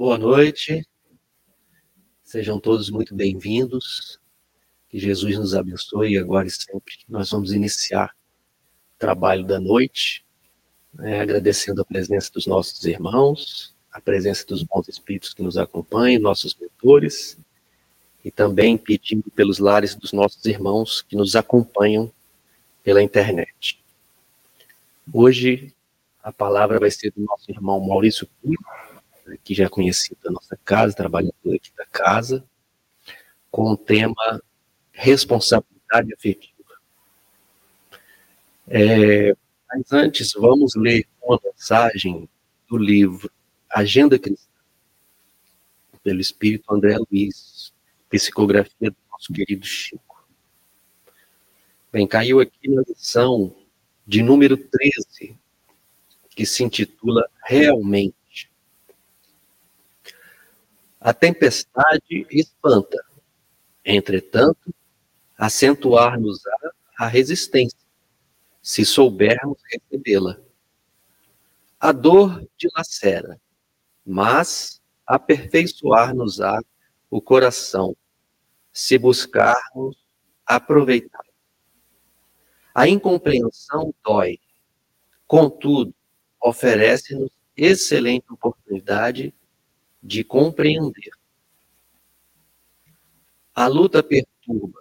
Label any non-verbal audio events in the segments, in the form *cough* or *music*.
Boa noite. Sejam todos muito bem-vindos. Que Jesus nos abençoe agora e sempre. Nós vamos iniciar o trabalho da noite, né, agradecendo a presença dos nossos irmãos, a presença dos bons espíritos que nos acompanham, nossos mentores, e também pedindo pelos lares dos nossos irmãos que nos acompanham pela internet. Hoje a palavra vai ser do nosso irmão Maurício Cunha, que já é conhecido da nossa casa, trabalhador aqui da casa, com o tema responsabilidade afetiva. É, mas antes, vamos ler uma mensagem do livro Agenda Cristã, pelo Espírito André Luiz, psicografia do nosso querido Chico. Bem, caiu aqui na lição de número 13, que se intitula Realmente. A tempestade espanta, entretanto, acentuar-nos-á a resistência, se soubermos recebê-la. A dor dilacera, mas aperfeiçoar-nos-á o coração, se buscarmos aproveitar. A incompreensão dói, contudo, oferece-nos excelente oportunidade de compreender. A luta perturba,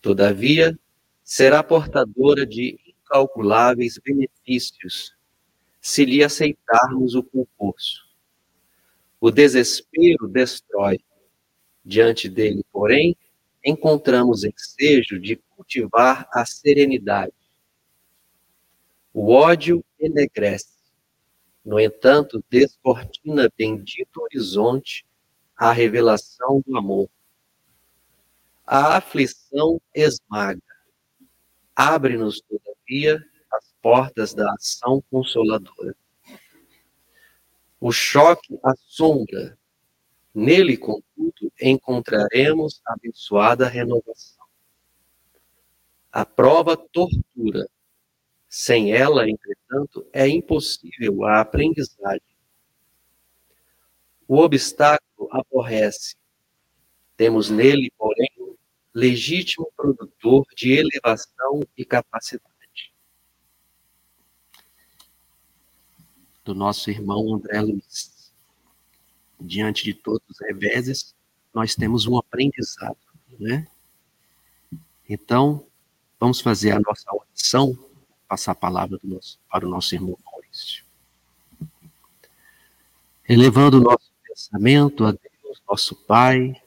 todavia, será portadora de incalculáveis benefícios se lhe aceitarmos o concurso. O desespero destrói. Diante dele, porém, encontramos ensejo de cultivar a serenidade. O ódio enegrece. No entanto, descortina bendito horizonte a revelação do amor. A aflição esmaga. Abre-nos, todavia, as portas da ação consoladora. O choque assombra. Nele, contudo, encontraremos abençoada renovação. A prova tortura, sem ela, entretanto, é impossível a aprendizagem. O obstáculo aborrece. Temos nele, porém, legítimo produtor de elevação e capacidade. Do nosso irmão André Luiz. Diante de todos os reveses, nós temos um aprendizado, né? Então, vamos fazer a nossa oração passar a palavra nosso, para o nosso irmão Maurício. Elevando o nosso pensamento a Deus, nosso Pai,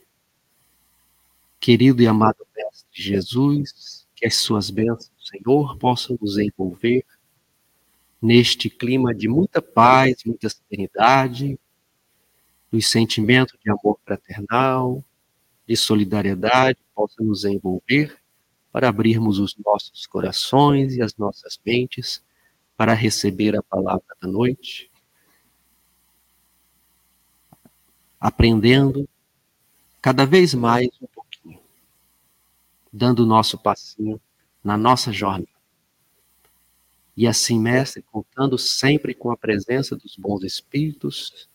querido e amado Mestre Jesus, que as suas bênçãos, Senhor, possam nos envolver neste clima de muita paz, muita serenidade, dos sentimentos de amor fraternal, de solidariedade, possam nos envolver para abrirmos os nossos corações e as nossas mentes para receber a palavra da noite, aprendendo cada vez mais um pouquinho, dando o nosso passinho na nossa jornada. E assim, mestre, contando sempre com a presença dos bons espíritos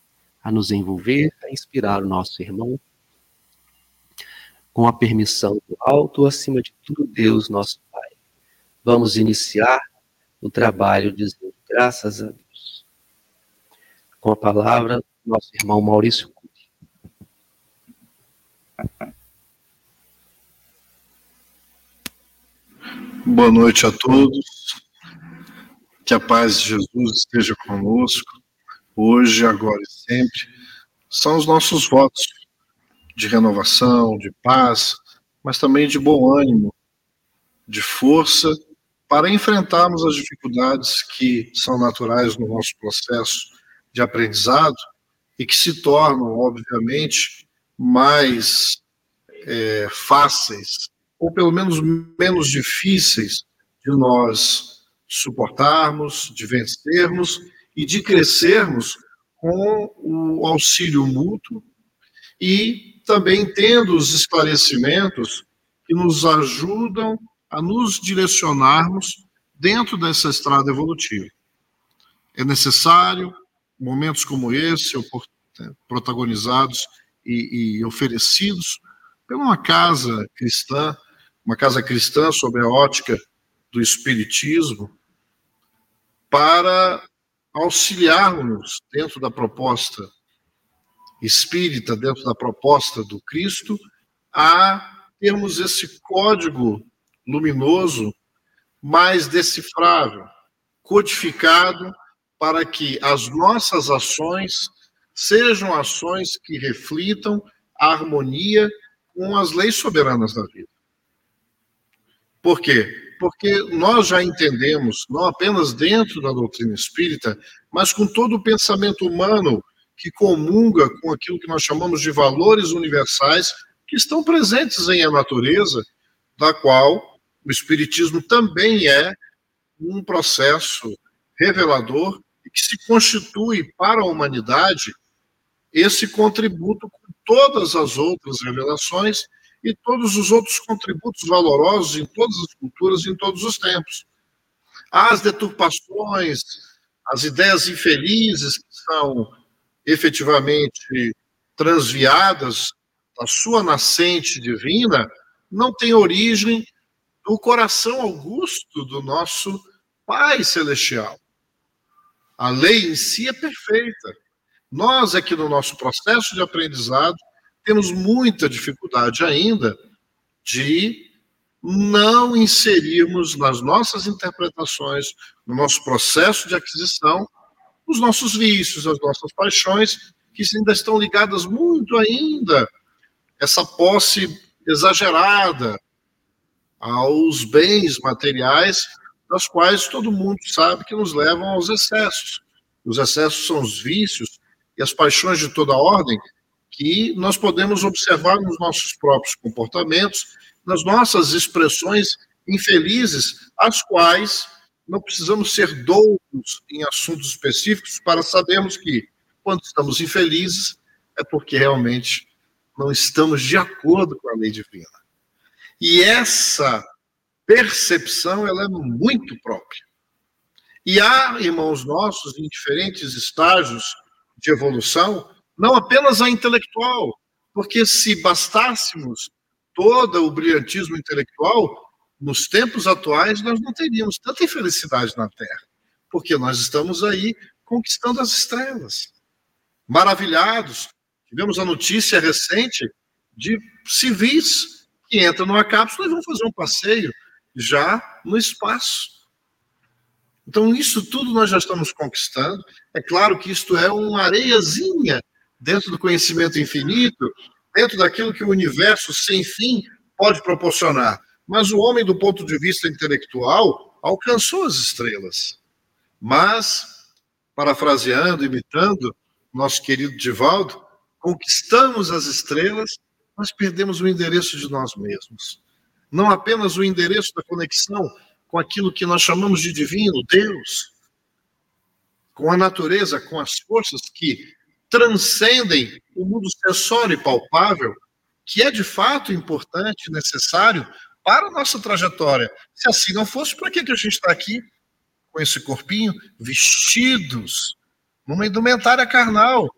a nos envolver, a inspirar o nosso irmão com a permissão do alto, acima de tudo, Deus, nosso Pai. Vamos iniciar o trabalho dizendo graças a Deus. Com a palavra, nosso irmão Maurício Cury. Boa noite a todos. Que a paz de Jesus esteja conosco, hoje, agora e sempre. São os nossos votos de renovação, de paz, mas também de bom ânimo, de força para enfrentarmos as dificuldades que são naturais no nosso processo de aprendizado e que se tornam, obviamente, mais é, fáceis, ou pelo menos menos difíceis de nós suportarmos, de vencermos e de crescermos com o auxílio mútuo e também tendo os esclarecimentos que nos ajudam a nos direcionarmos dentro dessa estrada evolutiva. É necessário, momentos como esse, né, protagonizados e, e oferecidos por uma casa cristã, uma casa cristã sob a ótica do Espiritismo, para auxiliarmos dentro da proposta espírita, dentro da proposta do Cristo, a termos esse código luminoso mais decifrável, codificado, para que as nossas ações sejam ações que reflitam a harmonia com as leis soberanas da vida. Por quê? Porque nós já entendemos, não apenas dentro da doutrina espírita, mas com todo o pensamento humano que comunga com aquilo que nós chamamos de valores universais que estão presentes em a natureza, da qual o Espiritismo também é um processo revelador e que se constitui para a humanidade esse contributo com todas as outras revelações e todos os outros contributos valorosos em todas as culturas em todos os tempos. As deturpações, as ideias infelizes que são efetivamente transviadas da sua nascente divina, não têm origem do coração augusto do nosso Pai Celestial. A lei em si é perfeita. Nós, aqui no nosso processo de aprendizado, temos muita dificuldade ainda de não inserirmos nas nossas interpretações, no nosso processo de aquisição, os nossos vícios, as nossas paixões, que ainda estão ligadas muito ainda essa posse exagerada aos bens materiais, das quais todo mundo sabe que nos levam aos excessos. Os excessos são os vícios e as paixões de toda ordem que nós podemos observar nos nossos próprios comportamentos, nas nossas expressões infelizes, as quais não precisamos ser doutos em assuntos específicos para sabermos que, quando estamos infelizes, é porque realmente não estamos de acordo com a lei divina. E essa percepção ela é muito própria. E há irmãos nossos em diferentes estágios de evolução, não apenas a intelectual, porque se bastássemos todo o brilhantismo intelectual, nos tempos atuais nós não teríamos tanta infelicidade na Terra, porque nós estamos aí conquistando as estrelas, maravilhados. Tivemos a notícia recente de civis que entram numa cápsula e vão fazer um passeio já no espaço. Então, isso tudo nós já estamos conquistando. É claro que isto é uma areiazinha dentro do conhecimento infinito, dentro daquilo que o universo sem fim pode proporcionar. Mas o homem, do ponto de vista intelectual, alcançou as estrelas. Mas, parafraseando, imitando nosso querido Divaldo, conquistamos as estrelas nós perdemos o endereço de nós mesmos. Não apenas o endereço da conexão com aquilo que nós chamamos de divino, Deus, com a natureza, com as forças que transcendem o mundo sensório e palpável, que é de fato importante necessário para a nossa trajetória. Se assim não fosse, para que, que a gente está aqui com esse corpinho vestidos numa indumentária carnal,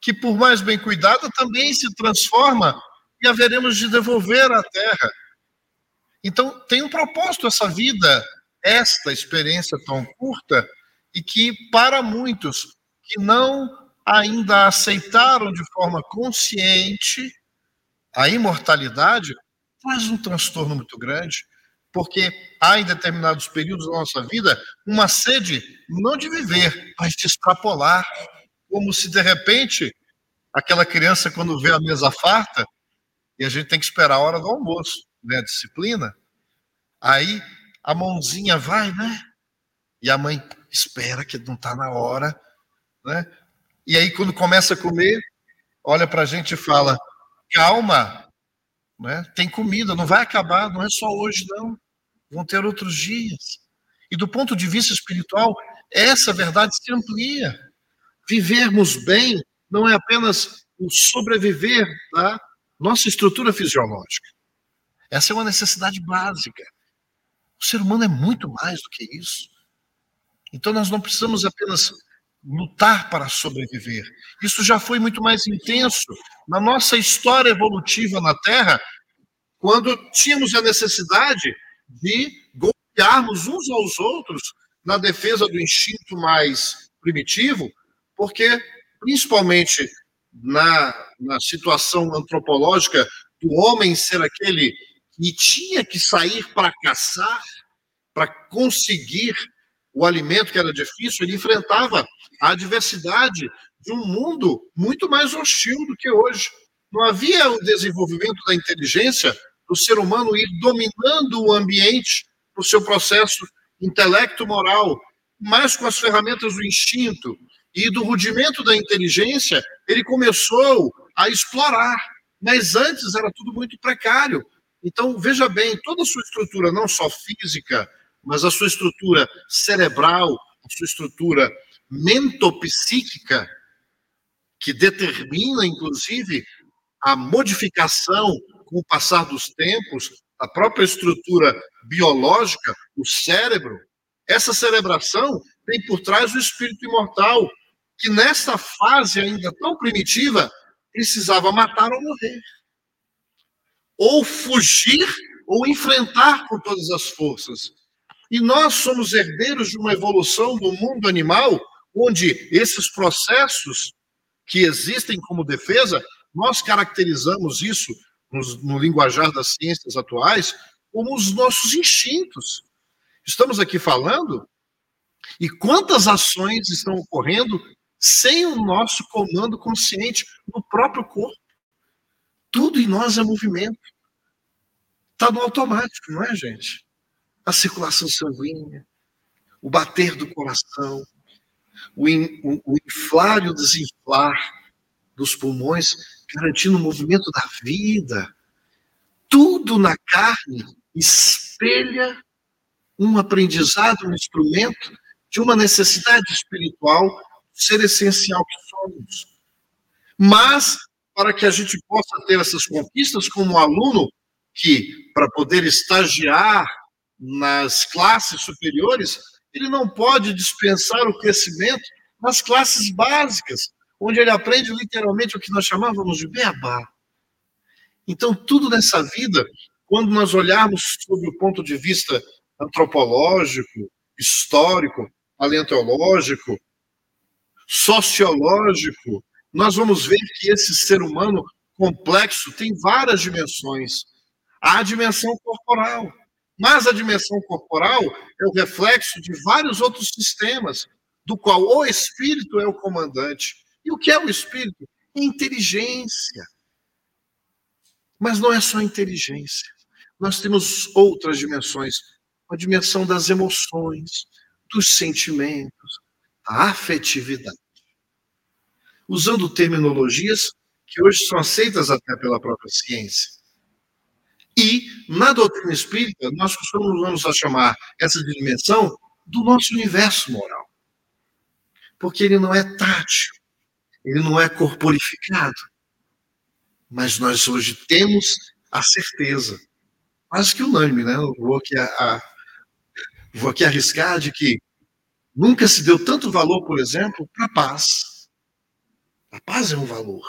que por mais bem cuidada também se transforma e haveremos de devolver à terra. Então, tem um propósito essa vida, esta experiência tão curta, e que para muitos que não ainda aceitaram de forma consciente a imortalidade, faz um transtorno muito grande, porque há em determinados períodos da nossa vida uma sede não de viver, mas de extrapolar, como se de repente aquela criança, quando vê a mesa farta, e a gente tem que esperar a hora do almoço, né? A disciplina. Aí a mãozinha vai, né? E a mãe espera que não está na hora, né? E aí, quando começa a comer, olha para a gente e fala: calma, né? tem comida, não vai acabar, não é só hoje, não. Vão ter outros dias. E do ponto de vista espiritual, essa verdade se amplia vivermos bem não é apenas o sobreviver da nossa estrutura fisiológica. Essa é uma necessidade básica. O ser humano é muito mais do que isso. Então nós não precisamos apenas lutar para sobreviver. Isso já foi muito mais intenso na nossa história evolutiva na Terra, quando tínhamos a necessidade de golpearmos uns aos outros na defesa do instinto mais primitivo, porque, principalmente na, na situação antropológica do homem ser aquele que tinha que sair para caçar, para conseguir o alimento que era difícil, ele enfrentava a adversidade de um mundo muito mais hostil do que hoje. Não havia o desenvolvimento da inteligência do ser humano ir dominando o ambiente no seu processo intelecto-moral, mas com as ferramentas do instinto e do rudimento da inteligência, ele começou a explorar. Mas antes era tudo muito precário. Então, veja bem, toda a sua estrutura, não só física, mas a sua estrutura cerebral, a sua estrutura mentopsíquica, que determina, inclusive, a modificação com o passar dos tempos, a própria estrutura biológica, o cérebro, essa cerebração tem por trás o espírito imortal, que nessa fase ainda tão primitiva precisava matar ou morrer. Ou fugir ou enfrentar com todas as forças. E nós somos herdeiros de uma evolução do mundo animal, onde esses processos que existem como defesa, nós caracterizamos isso no, linguajar das ciências atuais como os nossos instintos. Estamos aqui falando e quantas ações estão ocorrendo sem o nosso comando consciente no próprio corpo. Tudo em nós é movimento. Está no automático, não é, gente? A circulação sanguínea, o bater do coração, o, in, o, o inflar e o desinflar dos pulmões, garantindo o movimento da vida. Tudo na carne espelha um aprendizado, um instrumento de uma necessidade espiritual, ser essencial que somos. Mas, para que a gente possa ter essas conquistas como aluno, que para poder estagiar nas classes superiores, ele não pode dispensar o crescimento nas classes básicas, onde ele aprende literalmente o que nós chamávamos de beabá. Então, tudo nessa vida, quando nós olharmos sob o ponto de vista antropológico, histórico, paleontológico, sociológico, nós vamos ver que esse ser humano complexo tem várias dimensões. Há a dimensão corporal, mas a dimensão corporal é o reflexo de vários outros sistemas, do qual o espírito é o comandante. E o que é o espírito? Inteligência. Mas não é só inteligência. Nós temos outras dimensões. A dimensão das emoções, dos sentimentos, a afetividade. Usando terminologias que hoje são aceitas até pela própria ciência. E, na doutrina espírita, nós costumamos a chamar essa dimensão do nosso universo moral. Porque ele não é tátil, ele não é corporificado. Mas nós hoje temos a certeza, quase que unânime, né? Eu vou aqui, a, a, vou aqui arriscar de que nunca se deu tanto valor, por exemplo, para a paz. A paz é um valor,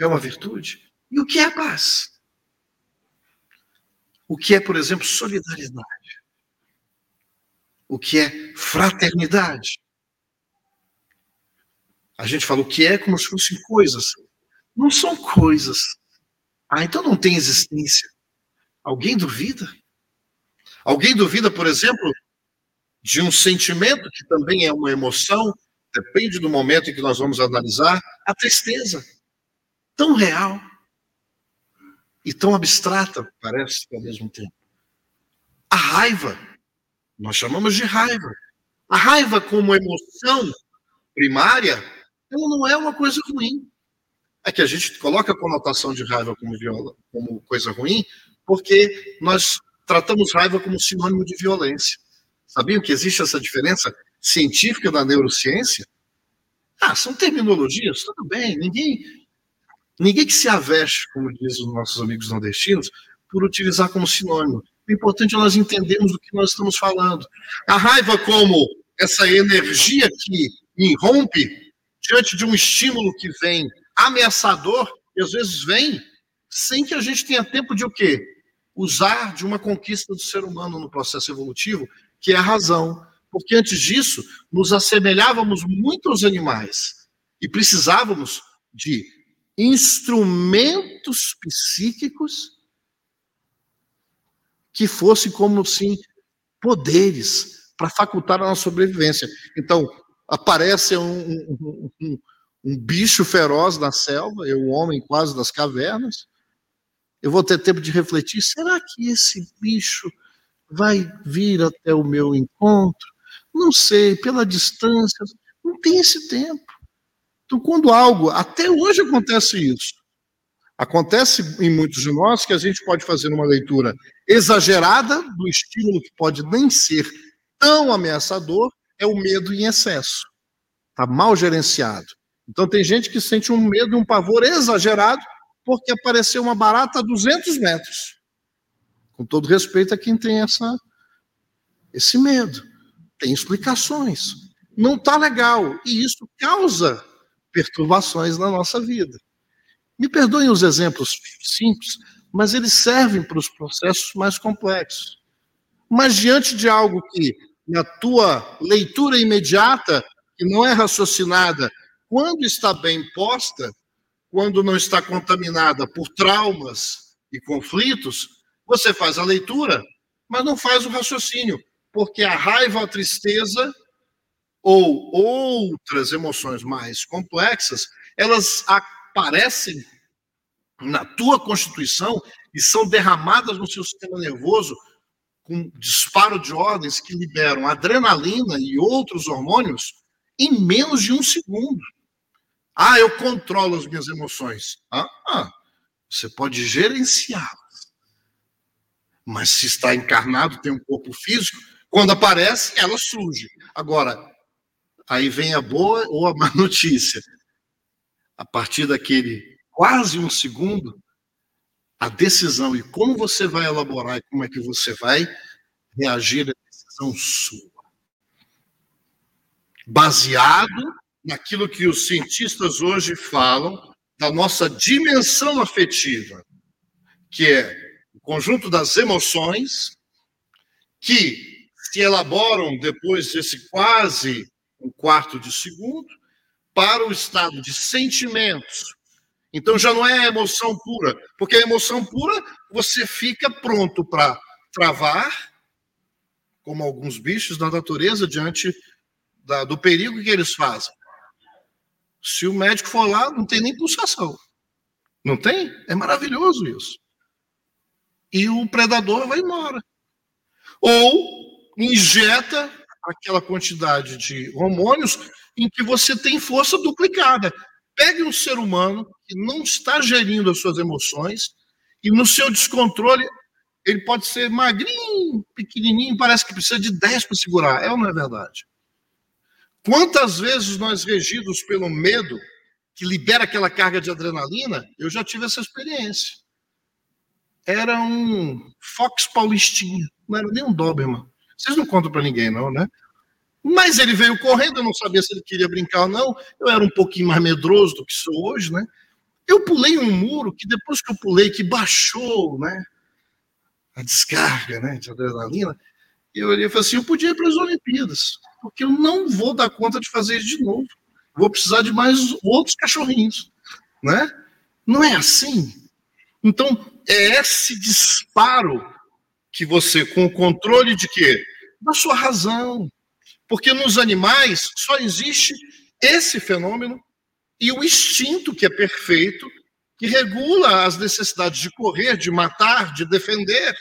é uma virtude. E o que é a paz? O que é, por exemplo, solidariedade, o que é fraternidade. A gente fala o que é como se fossem coisas. Não são coisas. Ah, então não tem existência. Alguém duvida? Alguém duvida, por exemplo, de um sentimento que também é uma emoção, depende do momento em que nós vamos analisar, a tristeza. Tão real e tão abstrata, parece, ao mesmo tempo. A raiva, nós chamamos de raiva. A raiva, como emoção primária, ela não é uma coisa ruim. É que a gente coloca a conotação de raiva como, viola, como coisa ruim, porque nós tratamos raiva como sinônimo de violência. Sabiam que existe essa diferença científica da neurociência? Ah, são terminologias, tudo bem, ninguém Ninguém que se aveste, como dizem os nossos amigos nordestinos, por utilizar como sinônimo. O importante é nós entendermos do que nós estamos falando. A raiva como essa energia que irrompe diante de um estímulo que vem ameaçador, e às vezes vem sem que a gente tenha tempo de o quê? Usar de uma conquista do ser humano no processo evolutivo, que é a razão. Porque antes disso, nos assemelhávamos muito aos animais e precisávamos de instrumentos psíquicos que fossem como sim poderes para facultar a nossa sobrevivência. Então, aparece um, um, um, um, bicho feroz na selva, eu, o homem quase das cavernas. Eu vou ter tempo de refletir: será que esse bicho vai vir até o meu encontro? Não sei, pela distância, não tem esse tempo. Então, quando algo, até hoje acontece isso. Acontece em muitos de nós que a gente pode fazer uma leitura exagerada do estímulo que pode nem ser tão ameaçador, é o medo em excesso. Está mal gerenciado. Então, tem gente que sente um medo e um pavor exagerado porque apareceu uma barata a 200 metros. Com todo respeito a quem tem essa, esse medo. Tem explicações. Não está legal. E isso causa perturbações na nossa vida. Me perdoem os exemplos simples, mas eles servem para os processos mais complexos. Mas diante de algo que, na tua leitura imediata, que não é raciocinada, quando está bem posta, quando não está contaminada por traumas e conflitos, você faz a leitura, mas não faz o raciocínio, porque a raiva, a tristeza ou outras emoções mais complexas, elas aparecem na tua constituição e são derramadas no seu sistema nervoso com disparo de ordens que liberam adrenalina e outros hormônios em menos de um segundo. Ah, eu controlo as minhas emoções. Ah, ah você pode gerenciá-las. Mas se está encarnado, tem um corpo físico, quando aparece, ela surge. Agora, Aí vem a boa ou a má *laughs* notícia. A partir daquele quase um segundo, a decisão e como você vai elaborar e como é que você vai reagir é decisão sua. Baseado naquilo que os cientistas hoje falam da nossa dimensão afetiva, que é o conjunto das emoções que se elaboram depois desse quase um quarto de segundo, para o estado de sentimentos. Então já não é emoção pura, porque a emoção pura você fica pronto para travar, como alguns bichos da natureza, diante da, do perigo que eles fazem. Se o médico for lá, não tem nem pulsação. Não tem? É maravilhoso isso. E o predador vai embora. Ou injeta aquela quantidade de hormônios em que você tem força duplicada. Pegue um ser humano que não está gerindo as suas emoções e no seu descontrole ele pode ser magrinho, pequenininho, parece que precisa de 10 para segurar. É ou não é verdade? Quantas vezes nós regidos pelo medo, que libera aquela carga de adrenalina, eu já tive essa experiência. Era um Fox Paulistinha, não era nem um Doberman. Vocês não contam para ninguém, não, né? Mas ele veio correndo, eu não sabia se ele queria brincar ou não. Eu era um pouquinho mais medroso do que sou hoje, né? Eu pulei um muro que depois que eu pulei, que baixou, né? A descarga, né? De adrenalina. Eu olhei e falei assim: eu podia ir para as Olimpíadas, porque eu não vou dar conta de fazer isso de novo. Vou precisar de mais outros cachorrinhos, né? Não é assim. Então, é esse disparo que você, com o controle de quê? Da sua razão. Porque nos animais só existe esse fenômeno e o instinto que é perfeito, que regula as necessidades de correr, de matar, de defender.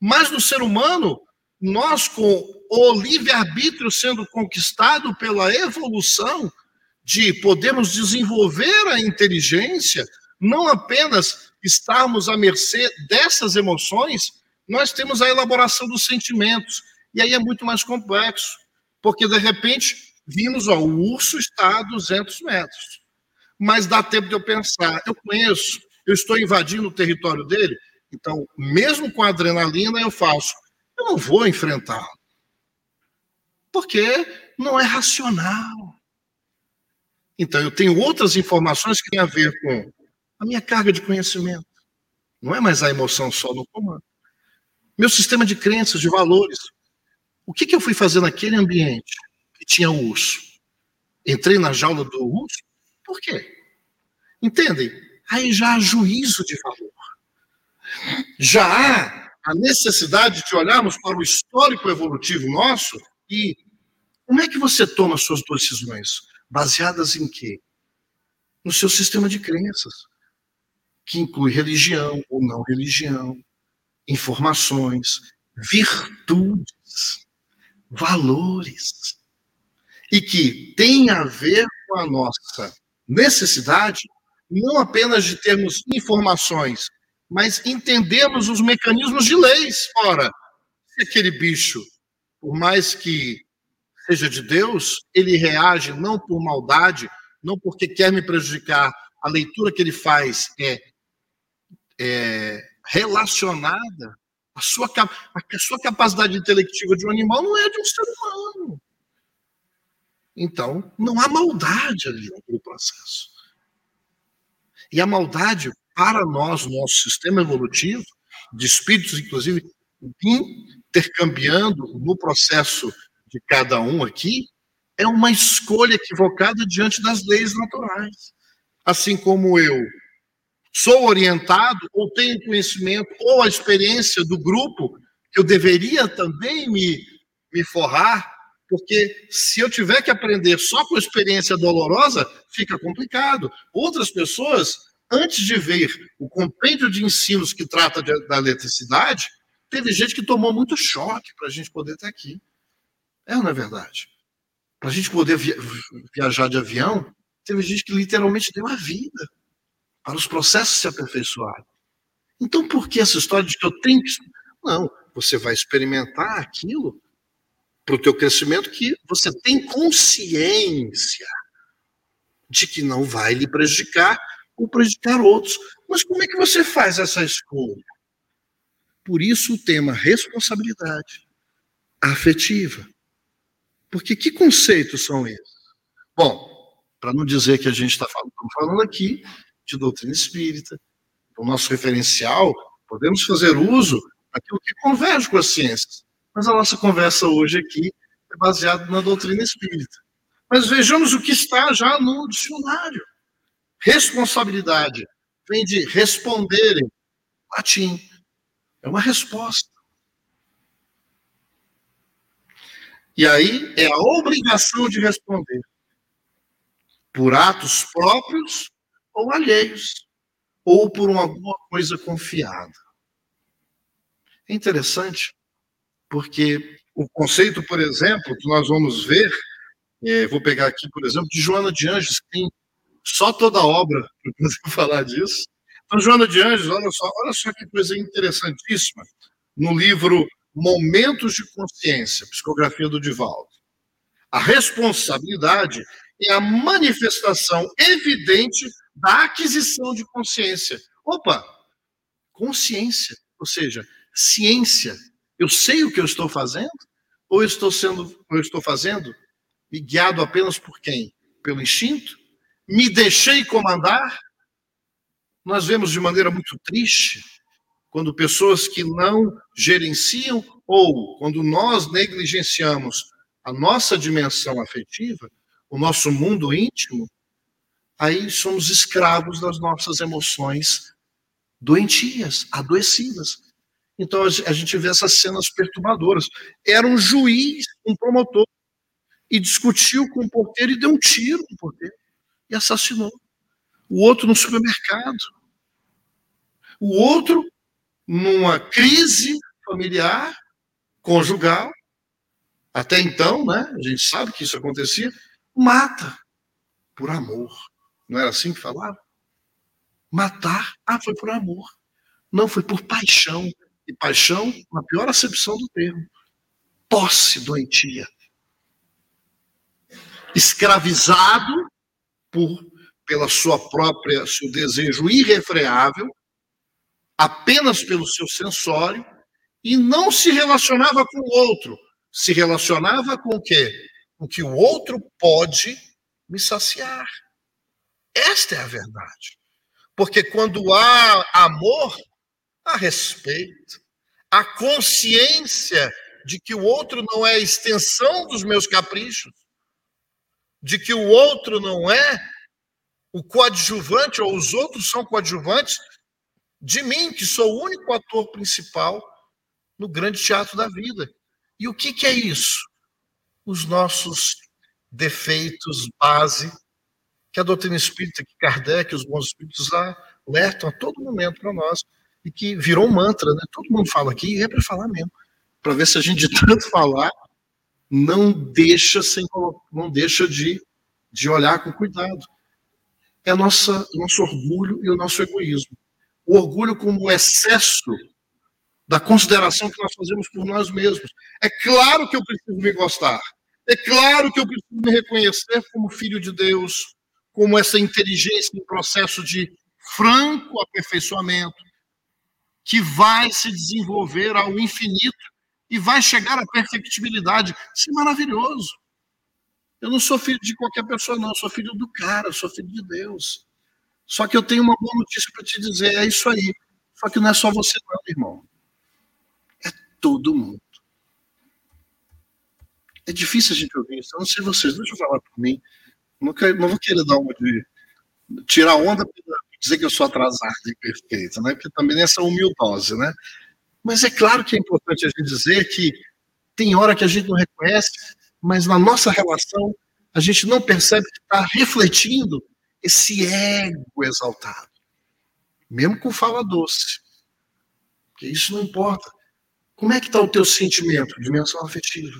Mas no ser humano, nós com o livre-arbítrio sendo conquistado pela evolução, de podermos desenvolver a inteligência, não apenas estarmos à mercê dessas emoções, nós temos a elaboração dos sentimentos. E aí é muito mais complexo, porque de repente vimos, ó, o urso está a 200 metros. Mas dá tempo de eu pensar, eu conheço, eu estou invadindo o território dele, então, mesmo com a adrenalina, eu faço, eu não vou enfrentá-lo. Porque não é racional. Então, eu tenho outras informações que têm a ver com a minha carga de conhecimento. Não é mais a emoção só no comando. Meu sistema de crenças, de valores. O que, que eu fui fazer naquele ambiente que tinha urso? Entrei na jaula do urso? Por quê? Entendem? Aí já há juízo de valor. Já há a necessidade de olharmos para o histórico evolutivo nosso e como é que você toma suas decisões? Baseadas em quê? No seu sistema de crenças, que inclui religião ou não religião, informações, virtudes, valores, e que tem a ver com a nossa necessidade não apenas de termos informações, mas entendemos os mecanismos de leis. Ora, se aquele bicho, por mais que seja de Deus, ele reage não por maldade, não porque quer me prejudicar, a leitura que ele faz é, é relacionada a sua, a sua capacidade intelectiva de um animal não é de um ser humano. Então, não há maldade ali no processo. E a maldade, para nós, nosso sistema evolutivo, de espíritos, inclusive, intercambiando no processo de cada um aqui, é uma escolha equivocada diante das leis naturais. Assim como eu sou orientado, ou tenho conhecimento, ou a experiência do grupo, que eu deveria também me, me forrar, porque se eu tiver que aprender só com experiência dolorosa, fica complicado. Outras pessoas, antes de ver o compêndio de ensinos que trata de, da eletricidade, teve gente que tomou muito choque para a gente poder estar aqui. É ou não é verdade? Para a gente poder via viajar de avião, teve gente que literalmente deu a vida para os processos se aperfeiçoarem. Então, por que essa história de que eu tenho que. Não, você vai experimentar aquilo para o teu crescimento que você tem consciência de que não vai lhe prejudicar ou prejudicar outros. Mas como é que você faz essa escolha? Por isso o tema responsabilidade afetiva. Porque que conceitos são esses? Bom, para não dizer que a gente está falando, falando aqui de doutrina espírita, o nosso referencial, podemos fazer uso daquilo que converge com as ciências. Mas a nossa conversa hoje aqui é baseada na doutrina espírita. Mas vejamos o que está já no dicionário. Responsabilidade vem de responderem, latim. É uma resposta. E aí é a obrigação de responder por atos próprios ou alheios, ou por uma alguma coisa confiada. É interessante porque o conceito, por exemplo, que nós vamos ver, é, vou pegar aqui, por exemplo, de Joana de Anjos, que tem só toda a obra para *laughs* falar disso. Então, Joana de Anjos, olha só, olha só que coisa interessantíssima, no livro Momentos de Consciência, psicografia do Divaldo. A responsabilidade é a manifestação evidente da aquisição de consciência. Opa, consciência, ou seja, ciência, eu sei o que eu estou fazendo? Ou eu estou sendo, eu estou fazendo e guiado apenas por quem? Pelo instinto? Me deixei comandar? Nós vemos de maneira muito triste quando pessoas que não gerenciam ou quando nós negligenciamos a nossa dimensão afetiva, o nosso mundo íntimo, aí somos escravos das nossas emoções doentias, adoecidas. Então a gente vê essas cenas perturbadoras. Era um juiz, um promotor, e discutiu com o porteiro e deu um tiro no porteiro e assassinou. O outro no supermercado. O outro numa crise familiar, conjugal. Até então, né, a gente sabe que isso acontecia, mata por amor. Não era assim que falava? Matar, ah, foi por amor. Não, foi por paixão. E paixão, na pior acepção do termo. Posse doentia. Escravizado por, pela sua própria, seu desejo irrefreável, apenas pelo seu sensório, e não se relacionava com o outro. Se relacionava com o quê? Com que o outro pode me saciar. Esta é a verdade. Porque quando há amor, há respeito, há consciência de que o outro não é a extensão dos meus caprichos, de que o outro não é o coadjuvante, ou os outros são coadjuvantes de mim, que sou o único ator principal no grande teatro da vida. E o que, que é isso? Os nossos defeitos base, que a doutrina espírita, que Kardec, os bons espíritos alertam a todo momento para nós, e que virou um mantra, né? Todo mundo fala aqui, e é para falar mesmo, para ver se a gente de tanto falar não deixa sem não deixa de, de olhar com cuidado. É nossa nosso orgulho e o nosso egoísmo. O orgulho como o excesso da consideração que nós fazemos por nós mesmos. É claro que eu preciso me gostar. É claro que eu preciso me reconhecer como filho de Deus, como essa inteligência em processo de franco aperfeiçoamento, que vai se desenvolver ao infinito e vai chegar à perfectibilidade. Isso é maravilhoso. Eu não sou filho de qualquer pessoa, não. Eu sou filho do cara, sou filho de Deus. Só que eu tenho uma boa notícia para te dizer: é isso aí. Só que não é só você, não, irmão todo mundo. É difícil a gente ouvir isso. Eu não sei vocês, deixa eu falar por mim. Quero, não vou querer dar uma de. tirar onda dizer que eu sou atrasado e perfeito, né? Porque também essa humildose, né? Mas é claro que é importante a gente dizer que tem hora que a gente não reconhece, mas na nossa relação a gente não percebe que está refletindo esse ego exaltado, mesmo com fala doce. Porque isso não importa. Como é que está o teu sentimento, dimensão afetiva?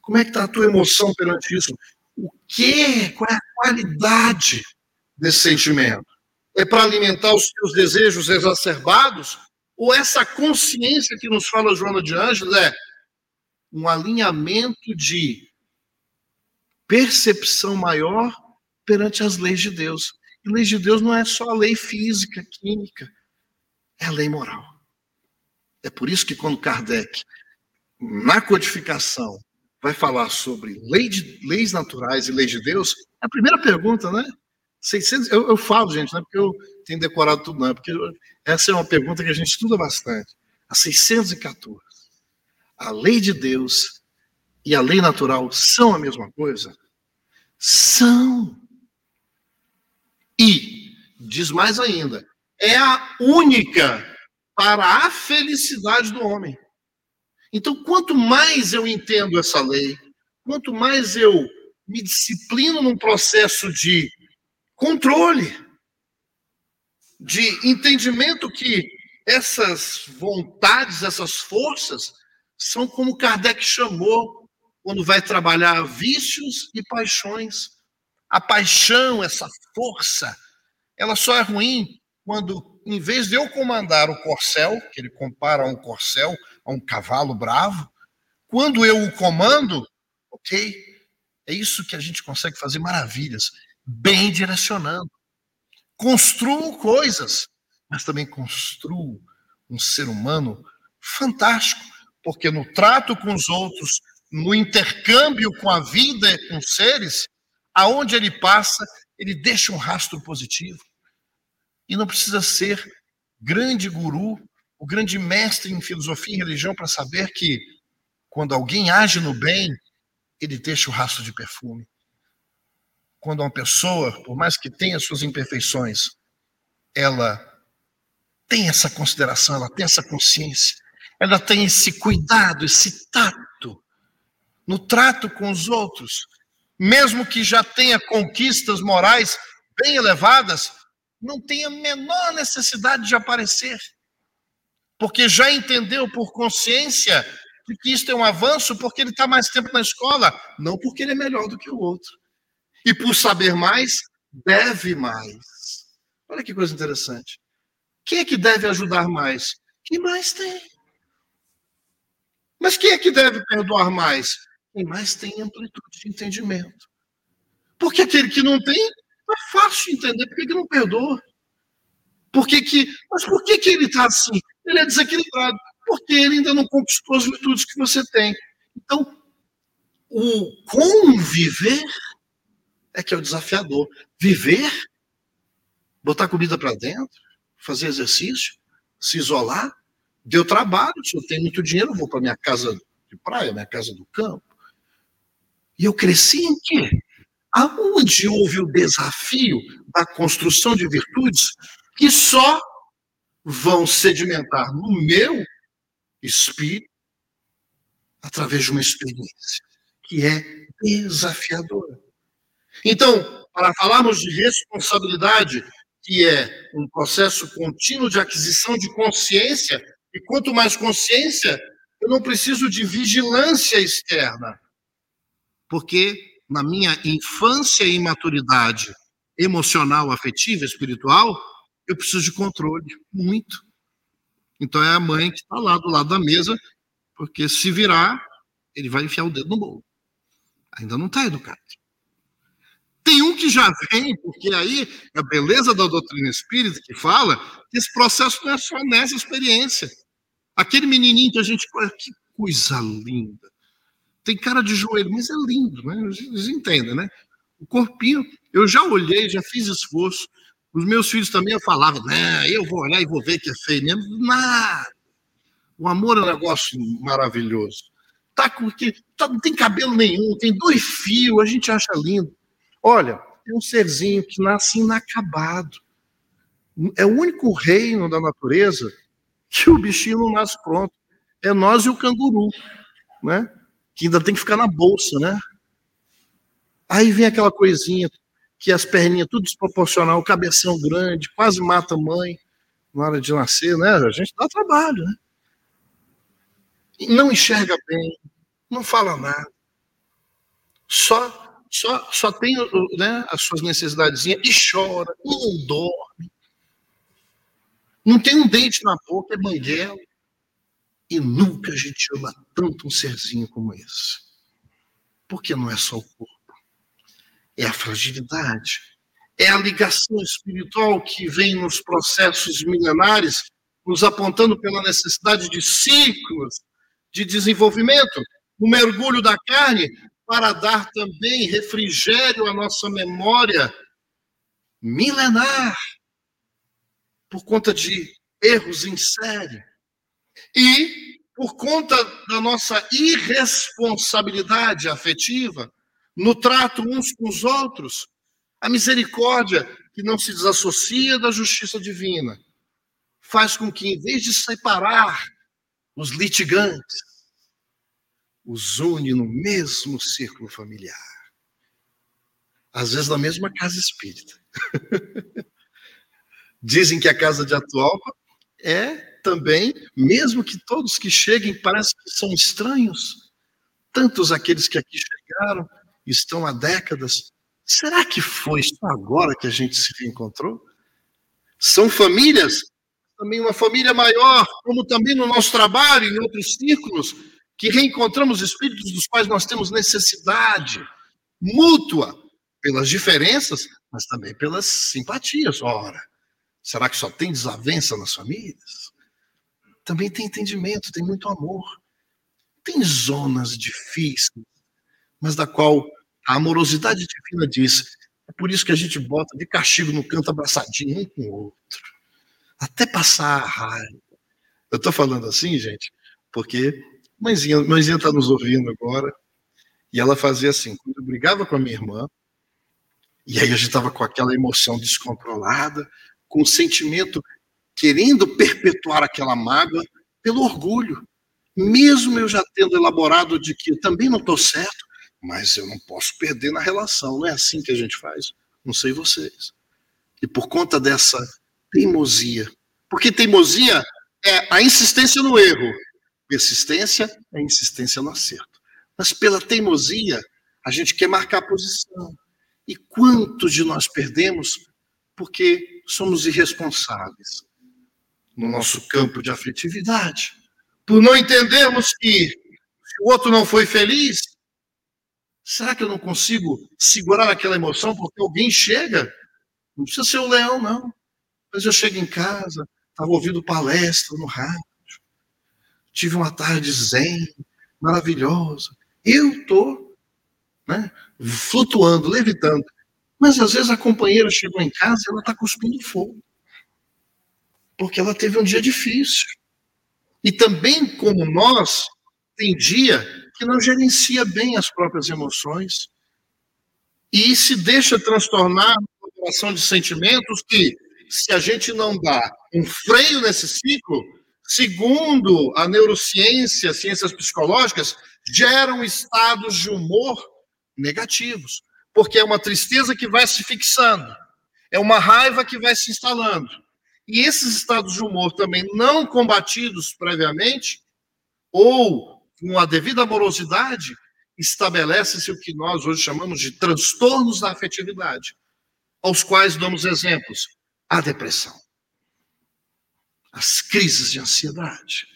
Como é que está a tua emoção perante isso? O que? Qual é a qualidade desse sentimento? É para alimentar os teus desejos exacerbados? Ou essa consciência que nos fala Joana de Ângeles é um alinhamento de percepção maior perante as leis de Deus? E leis de Deus não é só a lei física, química, é a lei moral. É por isso que quando Kardec, na codificação, vai falar sobre lei de, leis naturais e leis de Deus, a primeira pergunta, né? 600, eu, eu falo, gente, não é porque eu tenho decorado tudo, não, é porque essa é uma pergunta que a gente estuda bastante. A 614. A lei de Deus e a lei natural são a mesma coisa? São. E, diz mais ainda, é a única para a felicidade do homem. Então, quanto mais eu entendo essa lei, quanto mais eu me disciplino num processo de controle, de entendimento que essas vontades, essas forças, são como Kardec chamou quando vai trabalhar vícios e paixões. A paixão, essa força, ela só é ruim quando em vez de eu comandar o corcel, que ele compara a um corcel, a um cavalo bravo, quando eu o comando, ok, é isso que a gente consegue fazer maravilhas, bem direcionando. Construo coisas, mas também construo um ser humano fantástico, porque no trato com os outros, no intercâmbio com a vida com os seres, aonde ele passa, ele deixa um rastro positivo. E não precisa ser grande guru, o grande mestre em filosofia e religião para saber que quando alguém age no bem, ele deixa o rastro de perfume. Quando uma pessoa, por mais que tenha suas imperfeições, ela tem essa consideração, ela tem essa consciência, ela tem esse cuidado, esse tato no trato com os outros, mesmo que já tenha conquistas morais bem elevadas, não tem a menor necessidade de aparecer, porque já entendeu por consciência de que isso é um avanço porque ele está mais tempo na escola, não porque ele é melhor do que o outro. E por saber mais, deve mais. Olha que coisa interessante. Quem é que deve ajudar mais? Quem mais tem. Mas quem é que deve perdoar mais? Quem mais tem amplitude de entendimento. Porque aquele que não tem, é fácil entender por que, não perdoa. Por que que, mas por que, que ele está assim? Ele é desequilibrado. Porque ele ainda não conquistou as virtudes que você tem. Então, o conviver é que é o desafiador. Viver botar comida para dentro, fazer exercício, se isolar. Deu trabalho, se eu tenho muito dinheiro, vou para minha casa de praia, minha casa do campo. E eu cresci em quê? Aonde houve o desafio da construção de virtudes que só vão sedimentar no meu espírito através de uma experiência que é desafiadora. Então, para falarmos de responsabilidade, que é um processo contínuo de aquisição de consciência, e quanto mais consciência, eu não preciso de vigilância externa. Porque na minha infância e imaturidade emocional, afetiva, espiritual, eu preciso de controle, muito. Então é a mãe que está lá do lado da mesa, porque se virar, ele vai enfiar o dedo no bolo. Ainda não está educado. Tem um que já vem, porque aí a beleza da doutrina espírita que fala que esse processo não é só nessa experiência. Aquele menininho que a gente. Que coisa linda. Tem cara de joelho, mas é lindo, né? Vocês entendem, né? O corpinho, eu já olhei, já fiz esforço. Os meus filhos também falavam, né? Eu vou olhar e vou ver que é feio mesmo. Nada. O amor é um negócio maravilhoso. Tá com que tá, não tem cabelo nenhum, tem dois fios, a gente acha lindo. Olha, é um serzinho que nasce inacabado. É o único reino da natureza que o bichinho não nasce pronto. É nós e o canguru, né? Que ainda tem que ficar na bolsa, né? Aí vem aquela coisinha que as perninhas tudo desproporcional, o cabeção grande, quase mata a mãe na hora de nascer, né? A gente dá trabalho, né? não enxerga bem, não fala nada, só só, só tem né, as suas necessidades e chora, não dorme, não tem um dente na boca, é banguela. E nunca a gente ama tanto um serzinho como esse. Porque não é só o corpo, é a fragilidade, é a ligação espiritual que vem nos processos milenares, nos apontando pela necessidade de ciclos de desenvolvimento, o mergulho da carne, para dar também refrigério à nossa memória milenar, por conta de erros em série. E por conta da nossa irresponsabilidade afetiva no trato uns com os outros, a misericórdia que não se desassocia da justiça divina faz com que, em vez de separar os litigantes, os une no mesmo círculo familiar. Às vezes na mesma casa espírita. *laughs* Dizem que a casa de Atualpa é também, mesmo que todos que cheguem parecem que são estranhos, tantos aqueles que aqui chegaram estão há décadas. Será que foi só agora que a gente se reencontrou? São famílias, também uma família maior, como também no nosso trabalho, em outros círculos, que reencontramos espíritos dos quais nós temos necessidade mútua pelas diferenças, mas também pelas simpatias. Ora, será que só tem desavença nas famílias? Também tem entendimento, tem muito amor. Tem zonas difíceis, mas da qual a amorosidade divina diz: é por isso que a gente bota de castigo no canto abraçadinho um com o outro, até passar a raiva. Eu estou falando assim, gente, porque Mãezinha, está nos ouvindo agora. E ela fazia assim, quando eu brigava com a minha irmã, e aí a gente estava com aquela emoção descontrolada, com o sentimento querendo perpetuar aquela mágoa pelo orgulho. Mesmo eu já tendo elaborado de que eu também não estou certo, mas eu não posso perder na relação. Não é assim que a gente faz. Não sei vocês. E por conta dessa teimosia, porque teimosia é a insistência no erro, Persistência é insistência no acerto. Mas pela teimosia, a gente quer marcar posição. E quantos de nós perdemos porque somos irresponsáveis no nosso campo de afetividade? Por não entendermos que se o outro não foi feliz, será que eu não consigo segurar aquela emoção porque alguém chega? Não precisa ser o leão, não. Mas eu chego em casa, estava ouvindo palestra no rádio tive uma tarde zen, maravilhosa. Eu estou né, flutuando, levitando. Mas às vezes a companheira chegou em casa e ela está cuspindo fogo. Porque ela teve um dia difícil. E também, como nós, tem dia que não gerencia bem as próprias emoções e se deixa transtornar uma operação de sentimentos que, se a gente não dá um freio nesse ciclo, segundo a neurociência, ciências psicológicas, geram estados de humor negativos, porque é uma tristeza que vai se fixando, é uma raiva que vai se instalando. E esses estados de humor também não combatidos previamente, ou com a devida amorosidade, estabelece-se o que nós hoje chamamos de transtornos da afetividade, aos quais damos exemplos: a depressão, as crises de ansiedade,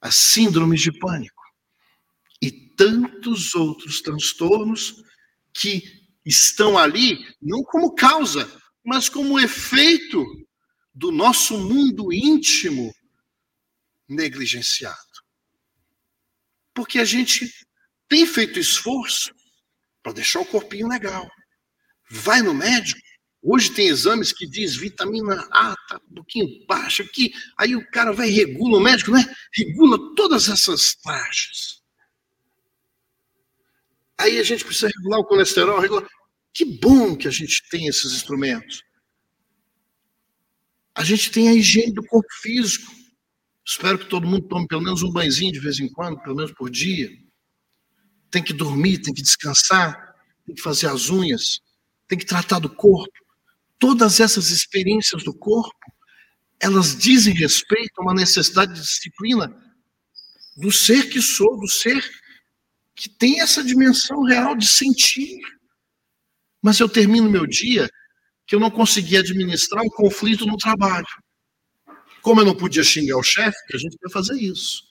as síndromes de pânico e tantos outros transtornos que estão ali não como causa, mas como efeito do nosso mundo íntimo negligenciado. Porque a gente tem feito esforço para deixar o corpinho legal. Vai no médico. Hoje tem exames que diz vitamina A tá um pouquinho baixa aqui. Aí o cara vai e regula, o médico, né? Regula todas essas taxas. Aí a gente precisa regular o colesterol, regular. Que bom que a gente tem esses instrumentos. A gente tem a higiene do corpo físico. Espero que todo mundo tome pelo menos um banhozinho de vez em quando, pelo menos por dia tem que dormir, tem que descansar, tem que fazer as unhas, tem que tratar do corpo. Todas essas experiências do corpo, elas dizem respeito a uma necessidade de disciplina do ser que sou, do ser que tem essa dimensão real de sentir. Mas eu termino meu dia que eu não consegui administrar um conflito no trabalho. Como eu não podia xingar o chefe, a gente vai fazer isso.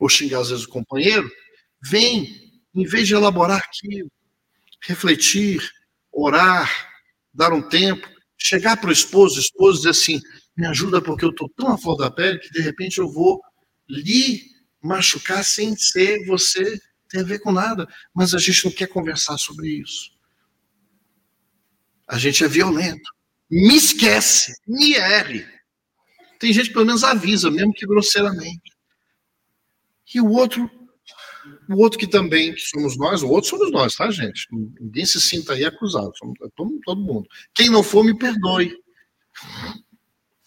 Ou xingar às vezes o companheiro, vem em vez de elaborar aquilo, refletir, orar, dar um tempo, chegar para o esposo, o esposo dizer assim: me ajuda porque eu estou tão a flor da pele que de repente eu vou lhe machucar sem ser você ter a ver com nada. Mas a gente não quer conversar sobre isso. A gente é violento. Me esquece, me erre. Tem gente que pelo menos avisa, mesmo que grosseiramente. E o outro o outro que também que somos nós, o outro somos nós, tá, gente? Ninguém se sinta aí acusado, somos todo, todo mundo. Quem não for, me perdoe.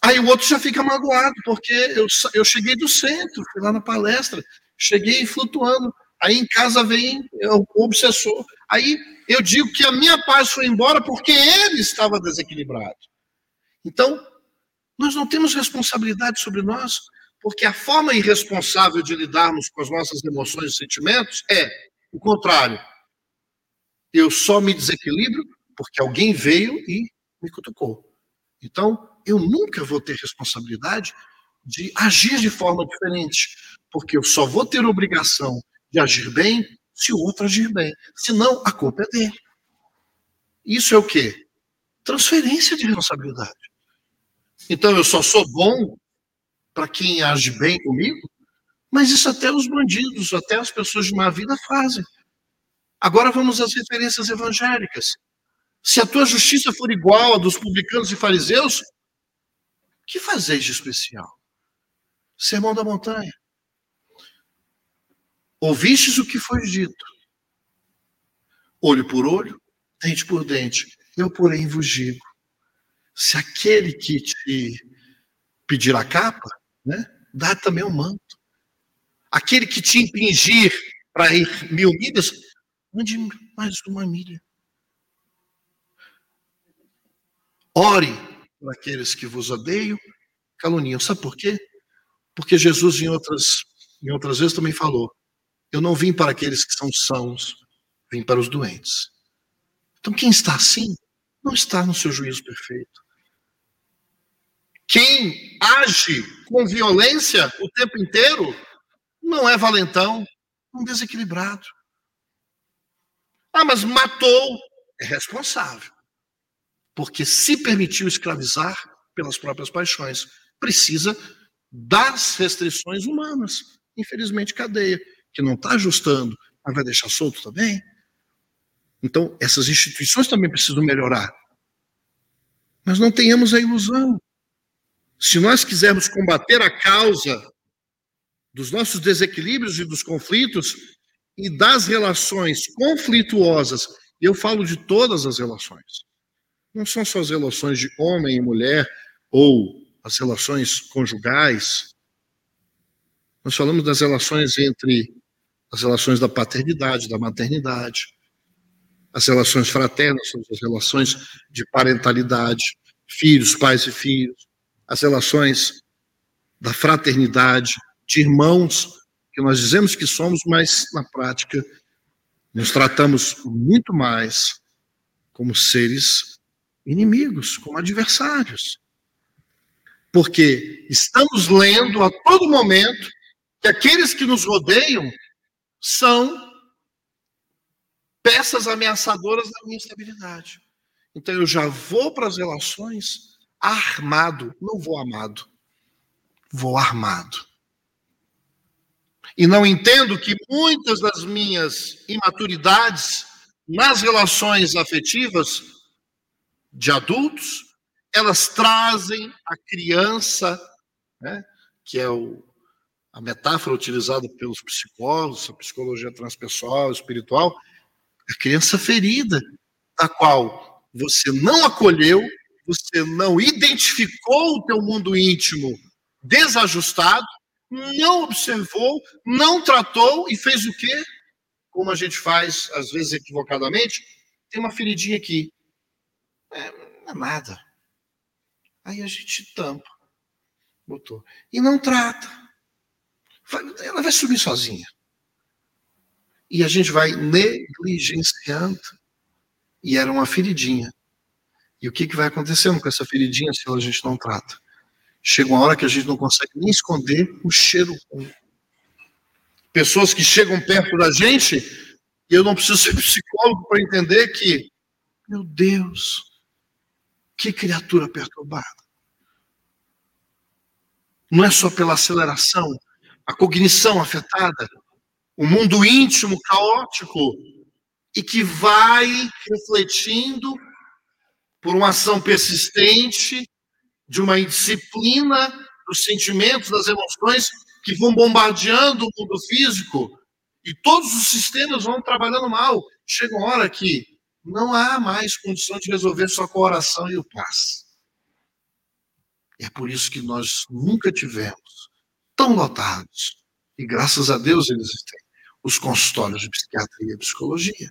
Aí o outro já fica magoado, porque eu, eu cheguei do centro, fui lá na palestra, cheguei flutuando. Aí em casa vem o obsessor. Aí eu digo que a minha paz foi embora porque ele estava desequilibrado. Então, nós não temos responsabilidade sobre nós porque a forma irresponsável de lidarmos com as nossas emoções e sentimentos é o contrário. Eu só me desequilibro porque alguém veio e me cutucou. Então, eu nunca vou ter responsabilidade de agir de forma diferente, porque eu só vou ter obrigação de agir bem se o outro agir bem. Senão, a culpa é dele. Isso é o quê? Transferência de responsabilidade. Então, eu só sou bom para quem age bem comigo, mas isso até os bandidos, até as pessoas de má vida fazem. Agora vamos às referências evangélicas. Se a tua justiça for igual à dos publicanos e fariseus, que fazeis de especial? Sermão da montanha. Ouvistes o que foi dito. Olho por olho, dente por dente. Eu, porém, vos digo: se aquele que te pedir a capa, né? dá também o manto. Aquele que te impingir para ir mil milhas, ande mais uma milha. Ore por aqueles que vos odeiam, caluniam. Sabe por quê? Porque Jesus, em outras, em outras vezes, também falou: Eu não vim para aqueles que são sãos, vim para os doentes. Então, quem está assim, não está no seu juízo perfeito. Quem age com violência o tempo inteiro não é valentão, é um desequilibrado. Ah, mas matou, é responsável. Porque se permitiu escravizar pelas próprias paixões, precisa das restrições humanas. Infelizmente, cadeia, que não está ajustando, mas vai deixar solto também. Então, essas instituições também precisam melhorar. Mas não tenhamos a ilusão. Se nós quisermos combater a causa dos nossos desequilíbrios e dos conflitos e das relações conflituosas, eu falo de todas as relações. Não são só as relações de homem e mulher ou as relações conjugais. Nós falamos das relações entre as relações da paternidade, da maternidade, as relações fraternas, as relações de parentalidade, filhos, pais e filhos, as relações da fraternidade, de irmãos, que nós dizemos que somos, mas na prática nos tratamos muito mais como seres inimigos, como adversários. Porque estamos lendo a todo momento que aqueles que nos rodeiam são peças ameaçadoras da minha estabilidade. Então eu já vou para as relações armado, não vou amado, vou armado. E não entendo que muitas das minhas imaturidades nas relações afetivas de adultos, elas trazem a criança, né, que é o, a metáfora utilizada pelos psicólogos, a psicologia transpessoal, espiritual, a criança ferida, da qual você não acolheu, você não identificou o teu mundo íntimo desajustado, não observou, não tratou e fez o quê? Como a gente faz, às vezes equivocadamente, tem uma feridinha aqui. É, não é nada. Aí a gente tampa. Botou. E não trata. Ela vai subir sozinha e a gente vai negligenciando. E era uma feridinha. E o que, que vai acontecendo com essa feridinha se a gente não trata? Chega uma hora que a gente não consegue nem esconder o cheiro Pessoas que chegam perto da gente, e eu não preciso ser *laughs* psicólogo para entender que, meu Deus, que criatura perturbada. Não é só pela aceleração, a cognição afetada, o mundo íntimo caótico e que vai refletindo por uma ação persistente de uma indisciplina dos sentimentos, das emoções que vão bombardeando o mundo físico e todos os sistemas vão trabalhando mal. Chega uma hora que não há mais condição de resolver só com a oração e o paz. É por isso que nós nunca tivemos tão lotados. E graças a Deus eles têm os consultórios de psiquiatria e psicologia.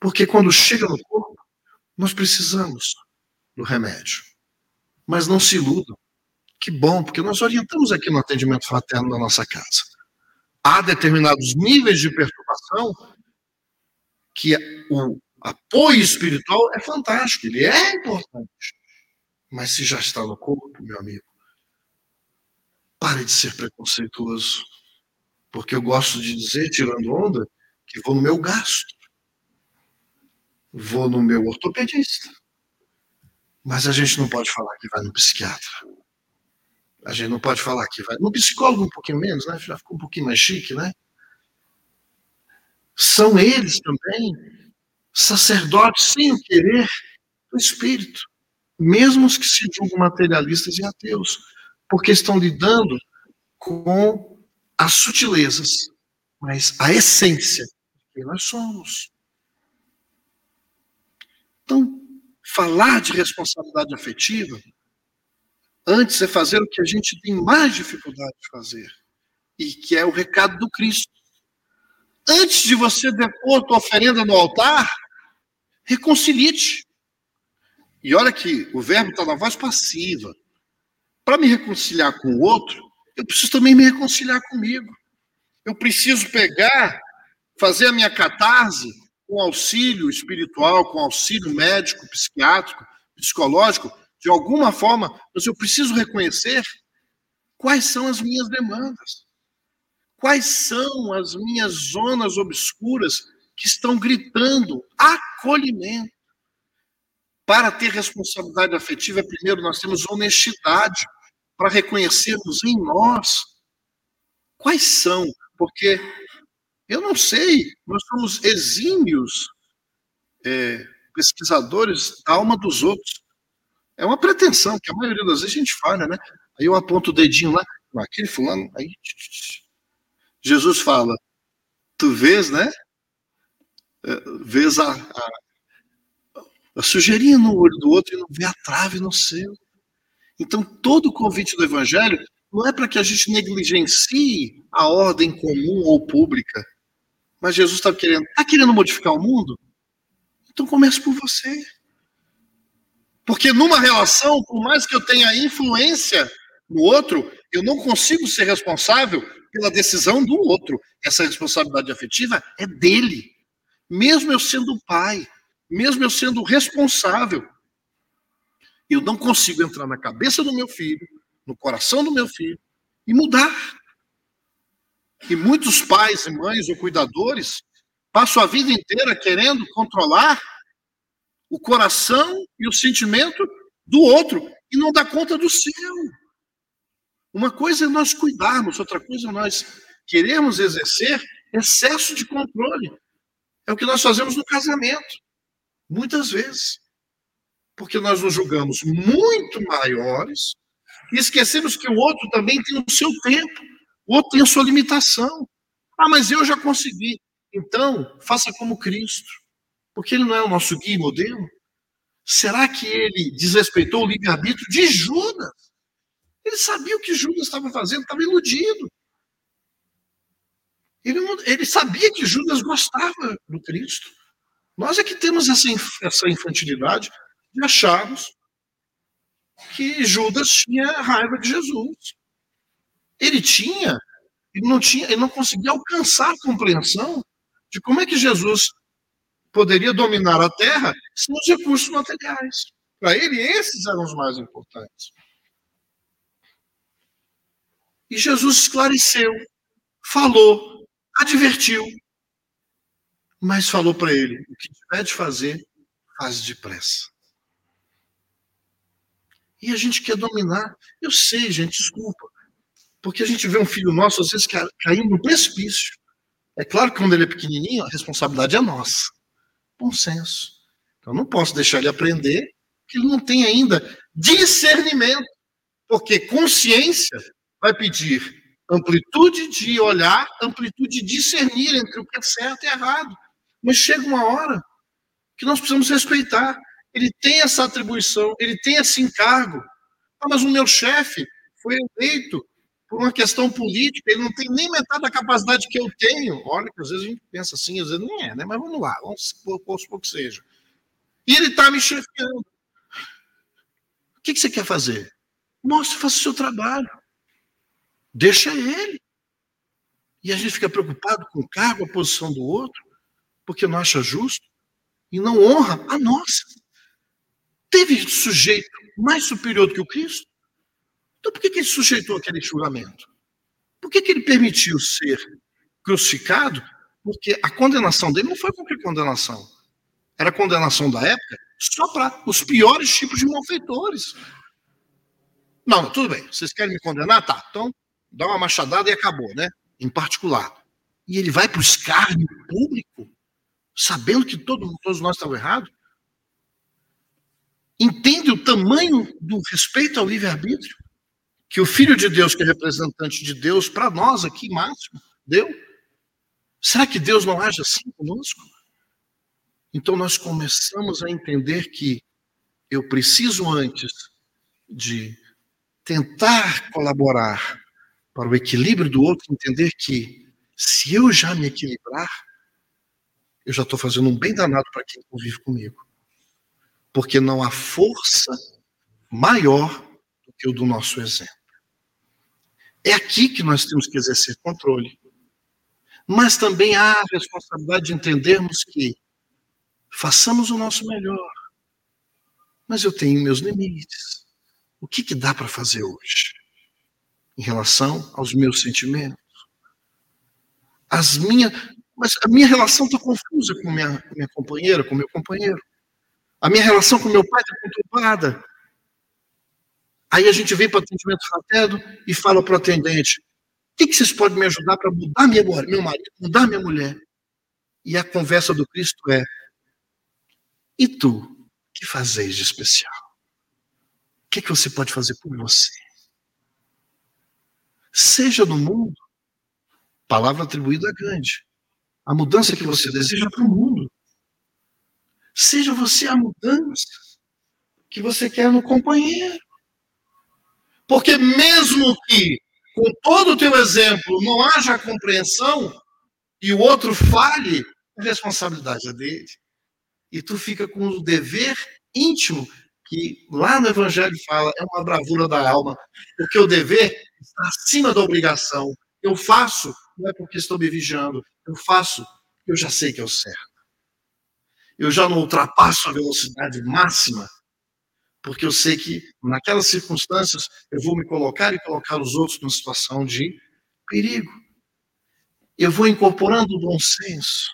Porque quando chega no corpo, nós precisamos do remédio. Mas não se iludam. Que bom, porque nós orientamos aqui no atendimento fraterno da nossa casa. Há determinados níveis de perturbação que o apoio espiritual é fantástico, ele é importante. Mas se já está no corpo, meu amigo, pare de ser preconceituoso. Porque eu gosto de dizer, tirando onda, que vou no meu gasto. Vou no meu ortopedista. Mas a gente não pode falar que vai no psiquiatra. A gente não pode falar que vai. No psicólogo, um pouquinho menos, né? Já ficou um pouquinho mais chique, né? São eles também sacerdotes sem o querer do espírito, mesmo os que se julgam materialistas e ateus, porque estão lidando com as sutilezas, mas a essência que nós somos. Então, falar de responsabilidade afetiva antes é fazer o que a gente tem mais dificuldade de fazer, e que é o recado do Cristo. Antes de você depor tua oferenda no altar, reconcilie-te. E olha que o verbo está na voz passiva. Para me reconciliar com o outro, eu preciso também me reconciliar comigo. Eu preciso pegar, fazer a minha catarse com auxílio espiritual, com auxílio médico, psiquiátrico, psicológico, de alguma forma, mas eu preciso reconhecer quais são as minhas demandas. Quais são as minhas zonas obscuras que estão gritando acolhimento? Para ter responsabilidade afetiva, primeiro nós temos honestidade para reconhecermos em nós quais são, porque eu não sei, nós somos exímios é, pesquisadores da alma dos outros. É uma pretensão que a maioria das vezes a gente falha, né? Aí eu aponto o dedinho lá, aquele fulano, aí Jesus fala, tu vês, né? É, vês a, a, a sujeirinha no olho do outro e não vê a trave no seu. Então, todo o convite do Evangelho não é para que a gente negligencie a ordem comum ou pública. Mas Jesus está querendo, está querendo modificar o mundo? Então comece por você. Porque numa relação, por mais que eu tenha influência no outro, eu não consigo ser responsável pela decisão do outro. Essa responsabilidade afetiva é dele. Mesmo eu sendo pai, mesmo eu sendo responsável, eu não consigo entrar na cabeça do meu filho, no coração do meu filho e mudar. E muitos pais e mães ou cuidadores passam a vida inteira querendo controlar o coração e o sentimento do outro e não dá conta do seu. Uma coisa é nós cuidarmos, outra coisa é nós queremos exercer excesso de controle. É o que nós fazemos no casamento, muitas vezes. Porque nós nos julgamos muito maiores e esquecemos que o outro também tem o seu tempo, o outro tem a sua limitação. Ah, mas eu já consegui. Então, faça como Cristo, porque ele não é o nosso guia e modelo. Será que ele desrespeitou o livre-arbítrio de Judas? Ele sabia o que Judas estava fazendo, estava iludido. Ele, ele sabia que Judas gostava do Cristo. Nós é que temos essa, essa infantilidade de acharmos que Judas tinha raiva de Jesus. Ele tinha, ele não tinha, ele não conseguia alcançar a compreensão de como é que Jesus poderia dominar a terra sem os recursos materiais. Para ele, esses eram os mais importantes. E Jesus esclareceu, falou, advertiu, mas falou para ele: o que tiver de fazer, faz depressa. E a gente quer dominar. Eu sei, gente, desculpa. Porque a gente vê um filho nosso, às vezes, caindo no precipício. É claro que quando ele é pequenininho, a responsabilidade é nossa. Bom senso. Então, não posso deixar ele aprender que ele não tem ainda discernimento. Porque consciência vai pedir amplitude de olhar, amplitude de discernir entre o que é certo e errado. Mas chega uma hora que nós precisamos respeitar. Ele tem essa atribuição, ele tem esse encargo. Ah, mas o meu chefe foi eleito por uma questão política, ele não tem nem metade da capacidade que eu tenho. Olha, que às vezes a gente pensa assim, às vezes nem é, né? Mas vamos lá, vamos supor que seja. E ele está me chefiando. O que, que você quer fazer? Mostre, faça o seu trabalho. Deixa ele. E a gente fica preocupado com o cargo, a posição do outro, porque não acha justo e não honra a nossa. Teve sujeito mais superior do que o Cristo? Então por que, que ele sujeitou aquele julgamento? Por que, que ele permitiu ser crucificado? Porque a condenação dele não foi qualquer condenação. Era condenação da época só para os piores tipos de malfeitores. Não, tudo bem. Vocês querem me condenar? Tá. Então dá uma machadada e acabou, né? Em particular. E ele vai para o escárnio público, sabendo que todo, todos nós estávamos errados. Entende o tamanho do respeito ao livre-arbítrio? Que o Filho de Deus, que é representante de Deus, para nós aqui, máximo, deu? Será que Deus não age assim conosco? Então nós começamos a entender que eu preciso, antes de tentar colaborar para o equilíbrio do outro, entender que se eu já me equilibrar, eu já estou fazendo um bem danado para quem convive comigo. Porque não há força maior do que o do nosso exemplo. É aqui que nós temos que exercer controle. Mas também há a responsabilidade de entendermos que façamos o nosso melhor. Mas eu tenho meus limites. O que, que dá para fazer hoje? em relação aos meus sentimentos. As minhas, mas a minha relação está confusa com minha, minha companheira, com meu companheiro. A minha relação com meu pai está conturbada. Aí a gente vem para o atendimento fraterno e fala para o atendente: o que, que vocês podem me ajudar para mudar minha, meu marido, mudar minha mulher? E a conversa do Cristo é: E tu, que fazes de especial? O que, é que você pode fazer por você? Seja no mundo, palavra atribuída a Gandhi, a mudança que você deseja para o mundo. Seja você a mudança que você quer no companheiro. Porque mesmo que com todo o teu exemplo não haja compreensão e o outro fale, a responsabilidade é dele. E tu fica com o dever íntimo que lá no Evangelho fala, é uma bravura da alma, porque o dever está acima da obrigação. Eu faço, não é porque estou me vigiando, eu faço, eu já sei que é o certo. Eu já não ultrapasso a velocidade máxima porque eu sei que naquelas circunstâncias eu vou me colocar e colocar os outros numa situação de perigo. Eu vou incorporando o bom senso,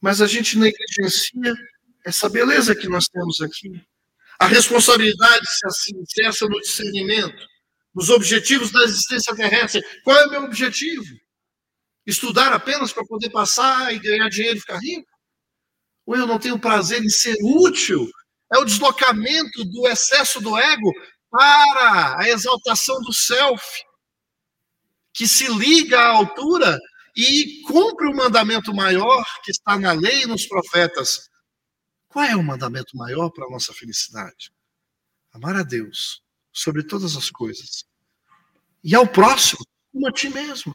mas a gente negligencia essa beleza que nós temos aqui. A responsabilidade se assim cessa no discernimento, nos objetivos da existência terrestre. Qual é o meu objetivo? Estudar apenas para poder passar e ganhar dinheiro e ficar rico? Ou eu não tenho prazer em ser útil é o deslocamento do excesso do ego para a exaltação do self, que se liga à altura e cumpre o mandamento maior que está na lei e nos profetas. Qual é o mandamento maior para a nossa felicidade? Amar a Deus sobre todas as coisas. E ao próximo, como a ti mesmo.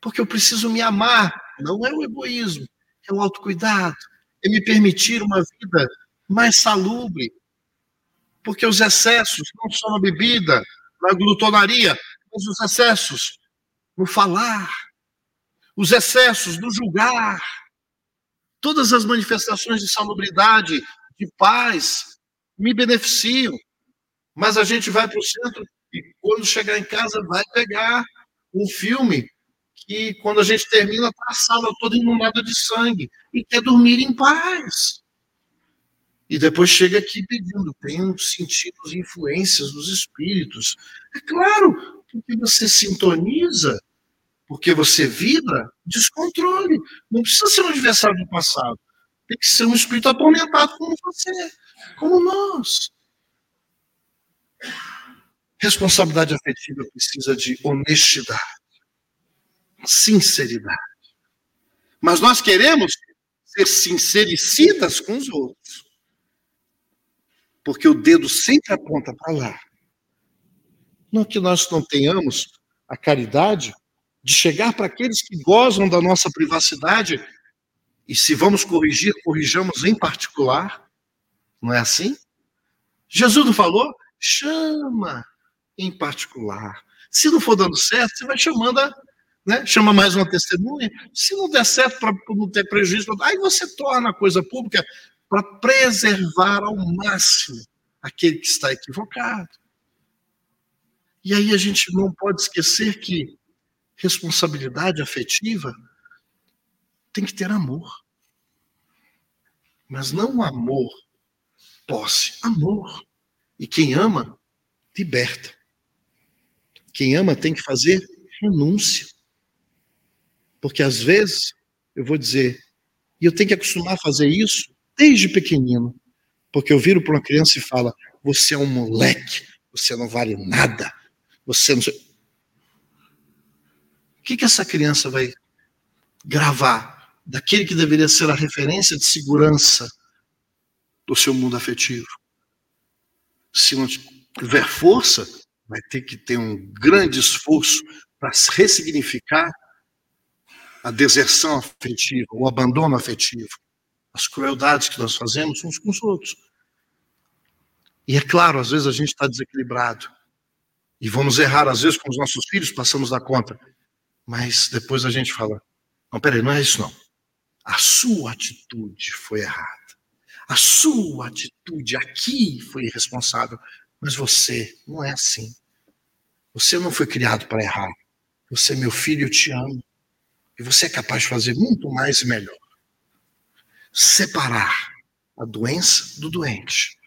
Porque eu preciso me amar. Não é o egoísmo, é o autocuidado. É me permitir uma vida mais salubre. Porque os excessos, não só na bebida, na glutonaria, mas os excessos no falar, os excessos no julgar, todas as manifestações de salubridade, de paz, me beneficiam. Mas a gente vai para o centro e quando chegar em casa vai pegar um filme que quando a gente termina está a sala toda inundada de sangue e quer dormir em paz. E depois chega aqui pedindo, tem sentidos e influências dos espíritos. É claro, porque você sintoniza, porque você vibra, descontrole. Não precisa ser um adversário do passado. Tem que ser um espírito atormentado como você, como nós. Responsabilidade afetiva precisa de honestidade, sinceridade. Mas nós queremos ser sincericidas com os outros porque o dedo sempre aponta para lá. Não que nós não tenhamos a caridade de chegar para aqueles que gozam da nossa privacidade e se vamos corrigir, corrijamos em particular. Não é assim? Jesus não falou? Chama em particular. Se não for dando certo, você vai chamando a, né? chama mais uma testemunha. Se não der certo para não ter prejuízo, aí você torna a coisa pública para preservar ao máximo aquele que está equivocado. E aí a gente não pode esquecer que responsabilidade afetiva tem que ter amor. Mas não amor posse, amor. E quem ama, liberta. Quem ama tem que fazer renúncia. Porque às vezes, eu vou dizer, e eu tenho que acostumar a fazer isso desde pequenino. Porque eu viro para uma criança e falo: você é um moleque, você não vale nada, você não. O que, que essa criança vai gravar daquele que deveria ser a referência de segurança do seu mundo afetivo? Se não tiver força, vai ter que ter um grande esforço para ressignificar a deserção afetiva, o abandono afetivo as crueldades que nós fazemos uns com os outros. E é claro, às vezes a gente está desequilibrado. E vamos errar, às vezes, com os nossos filhos, passamos da conta. Mas depois a gente fala: não, peraí, não é isso não. A sua atitude foi errada. A sua atitude aqui foi irresponsável. Mas você não é assim. Você não foi criado para errar. Você, meu filho, eu te amo. E você é capaz de fazer muito mais e melhor separar a doença do doente.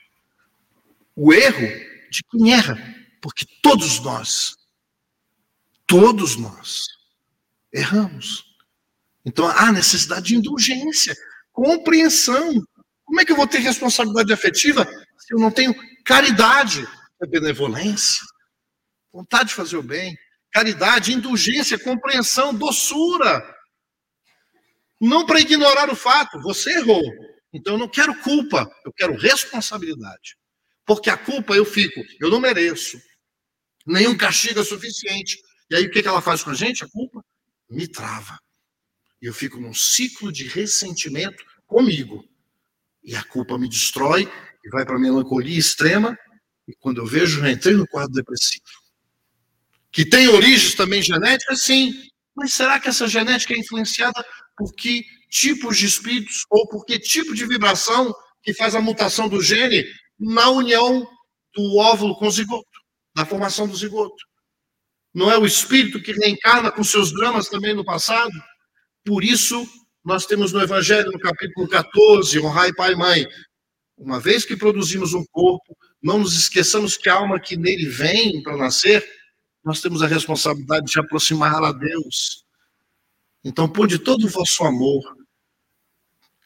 O erro de quem erra, porque todos nós, todos nós erramos. Então há necessidade de indulgência, compreensão, Como é que eu vou ter responsabilidade afetiva se eu não tenho caridade, é benevolência, vontade de fazer o bem, caridade, indulgência, compreensão, doçura? Não para ignorar o fato, você errou. Então eu não quero culpa, eu quero responsabilidade. Porque a culpa eu fico, eu não mereço. Nenhum castigo é suficiente. E aí o que ela faz com a gente? A culpa me trava. E eu fico num ciclo de ressentimento comigo. E a culpa me destrói e vai para a melancolia extrema. E quando eu vejo, já entrei no quadro depressivo. Que tem origens também genéticas, sim. Mas será que essa genética é influenciada por que tipos de espíritos ou por que tipo de vibração que faz a mutação do gene na união do óvulo com o zigoto, na formação do zigoto? Não é o espírito que reencarna com seus dramas também no passado? Por isso, nós temos no Evangelho, no capítulo 14, honrai pai e mãe. Uma vez que produzimos um corpo, não nos esqueçamos que a alma que nele vem para nascer, nós temos a responsabilidade de aproximar a Deus. Então, por de todo o vosso amor,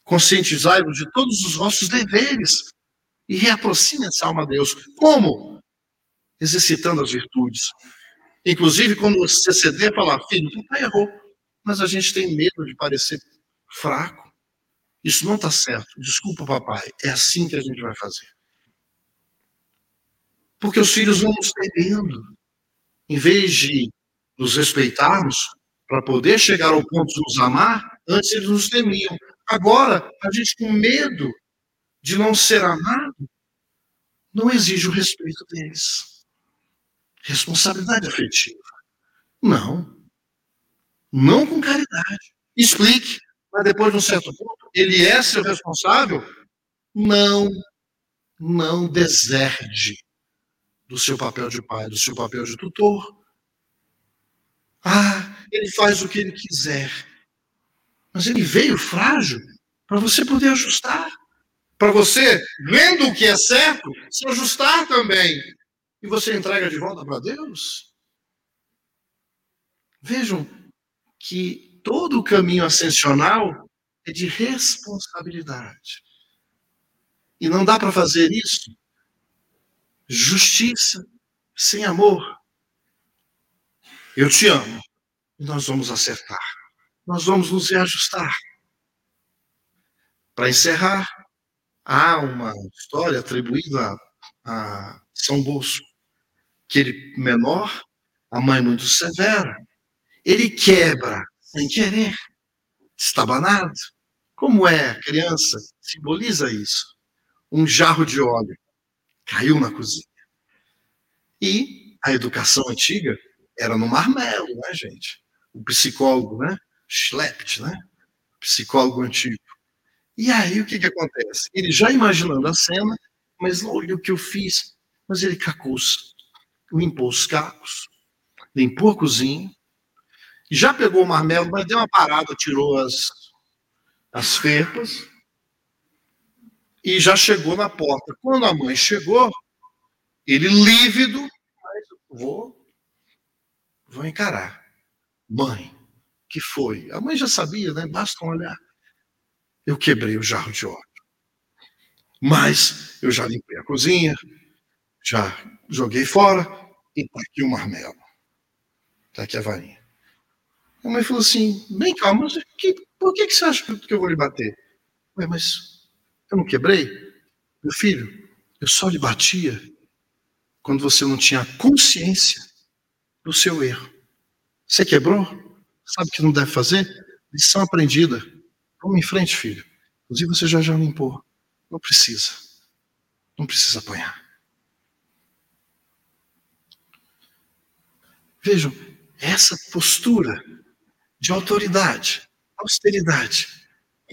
conscientizai-vos de todos os vossos deveres e reaproxime essa alma a Deus. Como? Exercitando as virtudes. Inclusive, quando você ceder, falar, filho, papai errou, mas a gente tem medo de parecer fraco. Isso não está certo. Desculpa, papai. É assim que a gente vai fazer. Porque os filhos vão nos perdendo. Em vez de nos respeitarmos, para poder chegar ao ponto de nos amar, antes eles nos temiam. Agora, a gente com medo de não ser amado, não exige o respeito deles. Responsabilidade afetiva. Não. Não com caridade. Explique, mas depois de um certo ponto, ele é seu responsável? Não. Não deserde do seu papel de pai, do seu papel de tutor. Ah, ele faz o que ele quiser. Mas ele veio frágil para você poder ajustar. Para você, vendo o que é certo, se ajustar também. E você entrega de volta para Deus. Vejam que todo o caminho ascensional é de responsabilidade. E não dá para fazer isso justiça sem amor. Eu te amo. E nós vamos acertar. Nós vamos nos reajustar. Para encerrar, há uma história atribuída a, São Bosco, que ele menor, a mãe muito severa, ele quebra sem querer, estabanado. Como é a criança? Simboliza isso. Um jarro de óleo caiu na cozinha. E a educação antiga era no marmelo, né, gente? O psicólogo, né? Schlept, né? Psicólogo antigo. E aí o que, que acontece? Ele já imaginando a cena, mas olha o que eu fiz. Mas ele cacou, limpou os cacos, limpou a cozinha, já pegou o marmelo, mas deu uma parada, tirou as, as ferpas e já chegou na porta. Quando a mãe chegou, ele lívido, mas vou vou encarar. Mãe, que foi? A mãe já sabia, né? Basta olhar. Eu quebrei o jarro de óleo. Mas eu já limpei a cozinha, já joguei fora e tá aqui o marmelo. Tá aqui a varinha. A mãe falou assim: bem calma, mas que, por que, que você acha que eu vou lhe bater? Ué, mas eu não quebrei? Meu filho, eu só lhe batia quando você não tinha consciência do seu erro. Você quebrou? Sabe o que não deve fazer? Lição aprendida. Vamos em frente, filho. Inclusive você já já limpou. Não precisa. Não precisa apanhar. Vejam, essa postura de autoridade, austeridade,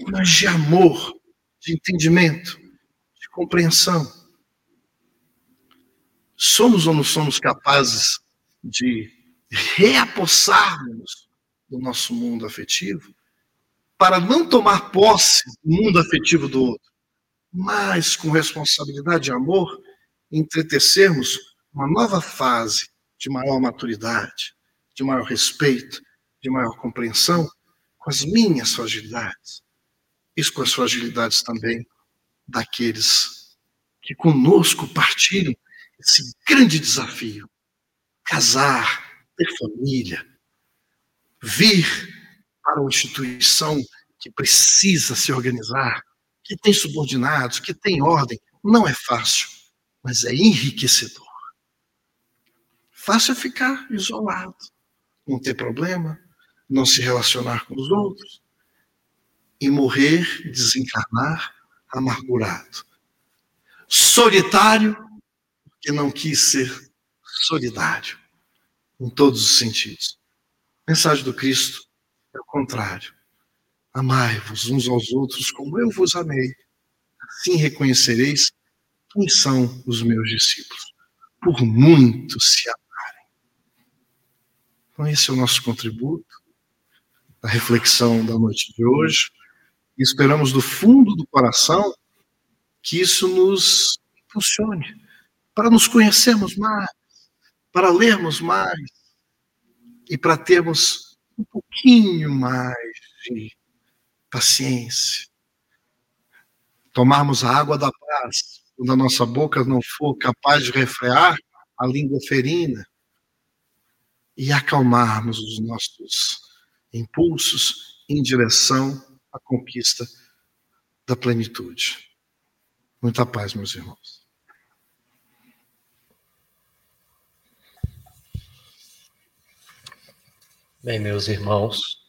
mas de amor, de entendimento, de compreensão. Somos ou não somos capazes de reapossarmos do nosso mundo afetivo para não tomar posse do mundo afetivo do outro, mas com responsabilidade e amor entretecermos uma nova fase de maior maturidade, de maior respeito, de maior compreensão com as minhas fragilidades e com as fragilidades também daqueles que conosco partilham esse grande desafio: casar, ter família, vir para uma instituição que precisa se organizar, que tem subordinados, que tem ordem. Não é fácil, mas é enriquecedor. Fácil é ficar isolado, não ter problema, não se relacionar com os outros e morrer, desencarnar amargurado. Solitário, porque não quis ser solidário, em todos os sentidos. A mensagem do Cristo é o contrário. Amai-vos uns aos outros como eu vos amei. Assim reconhecereis quem são os meus discípulos. Por muito se amarem. Então, esse é o nosso contributo, a reflexão da noite de hoje. Esperamos do fundo do coração que isso nos impulsione para nos conhecermos mais, para lermos mais e para termos um pouquinho mais de paciência. Tomarmos a água da paz, quando a nossa boca não for capaz de refrear a língua ferina, e acalmarmos os nossos impulsos em direção à conquista da plenitude. Muita paz, meus irmãos. Bem, meus irmãos,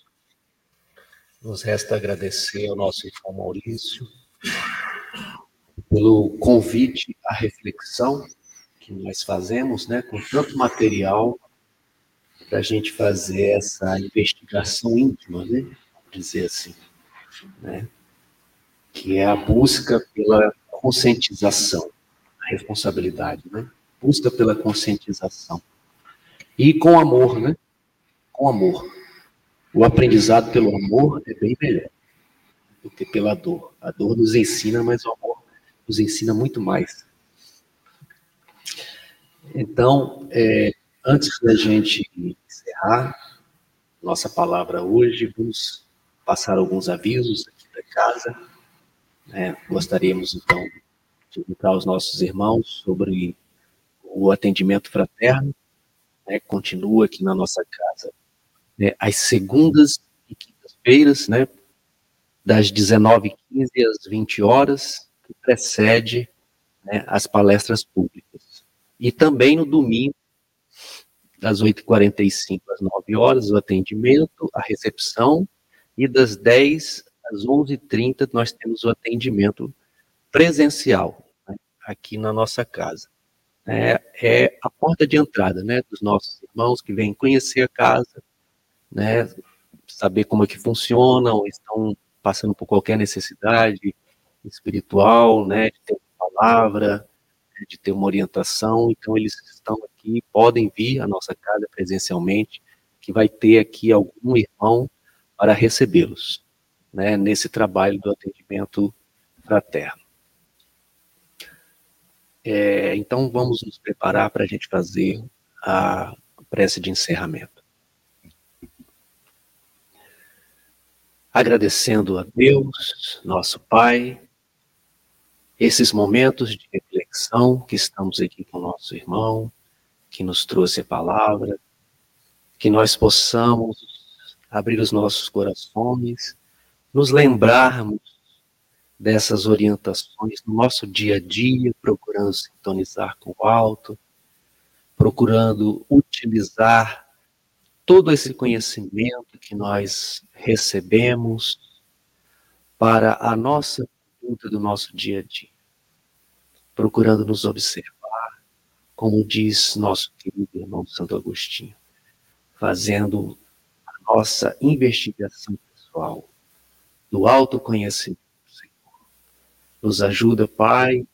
nos resta agradecer ao nosso irmão Maurício pelo convite à reflexão que nós fazemos, né, com tanto material para a gente fazer essa investigação íntima, né, dizer assim, né, que é a busca pela conscientização, a responsabilidade, né, busca pela conscientização e com amor, né, com amor o aprendizado pelo amor é bem melhor do que pela dor. A dor nos ensina, mas o amor nos ensina muito mais. Então, é, antes da gente encerrar nossa palavra hoje, vamos passar alguns avisos aqui da casa. É, gostaríamos, então, de indicar aos nossos irmãos sobre o atendimento fraterno. Né, continua aqui na nossa casa né, às segundas e quintas-feiras, né, das 19h15 às 20 horas, que precede né, as palestras públicas. E também no domingo, das 8h45 às 9 horas, o atendimento, a recepção, e das 10 às 11h30 nós temos o atendimento presencial, né, aqui na nossa casa. É, é, a porta de entrada né, dos nossos irmãos que vêm conhecer a casa, né, saber como é que funciona, ou estão passando por qualquer necessidade espiritual, né, de ter uma palavra, né, de ter uma orientação, então eles estão aqui, podem vir à nossa casa presencialmente, que vai ter aqui algum irmão para recebê-los, né, nesse trabalho do atendimento fraterno. É, então vamos nos preparar para a gente fazer a prece de encerramento. agradecendo a Deus, nosso Pai, esses momentos de reflexão que estamos aqui com o nosso irmão, que nos trouxe a palavra, que nós possamos abrir os nossos corações, nos lembrarmos dessas orientações no nosso dia a dia, procurando sintonizar com o alto, procurando utilizar todo esse conhecimento que nós recebemos para a nossa conduta do nosso dia a dia, procurando nos observar, como diz nosso querido irmão Santo Agostinho, fazendo nossa investigação pessoal do autoconhecimento, Senhor. Nos ajuda, Pai,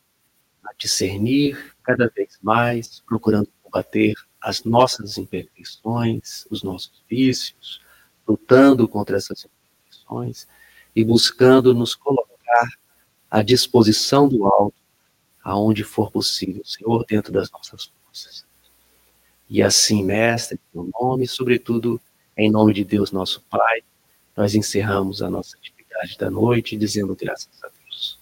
a discernir cada vez mais, procurando combater as nossas imperfeições, os nossos vícios, lutando contra essas imperfeições e buscando nos colocar à disposição do alto, aonde for possível, Senhor, dentro das nossas forças. E assim, Mestre, em teu nome, sobretudo em nome de Deus, nosso Pai, nós encerramos a nossa atividade da noite dizendo graças a Deus.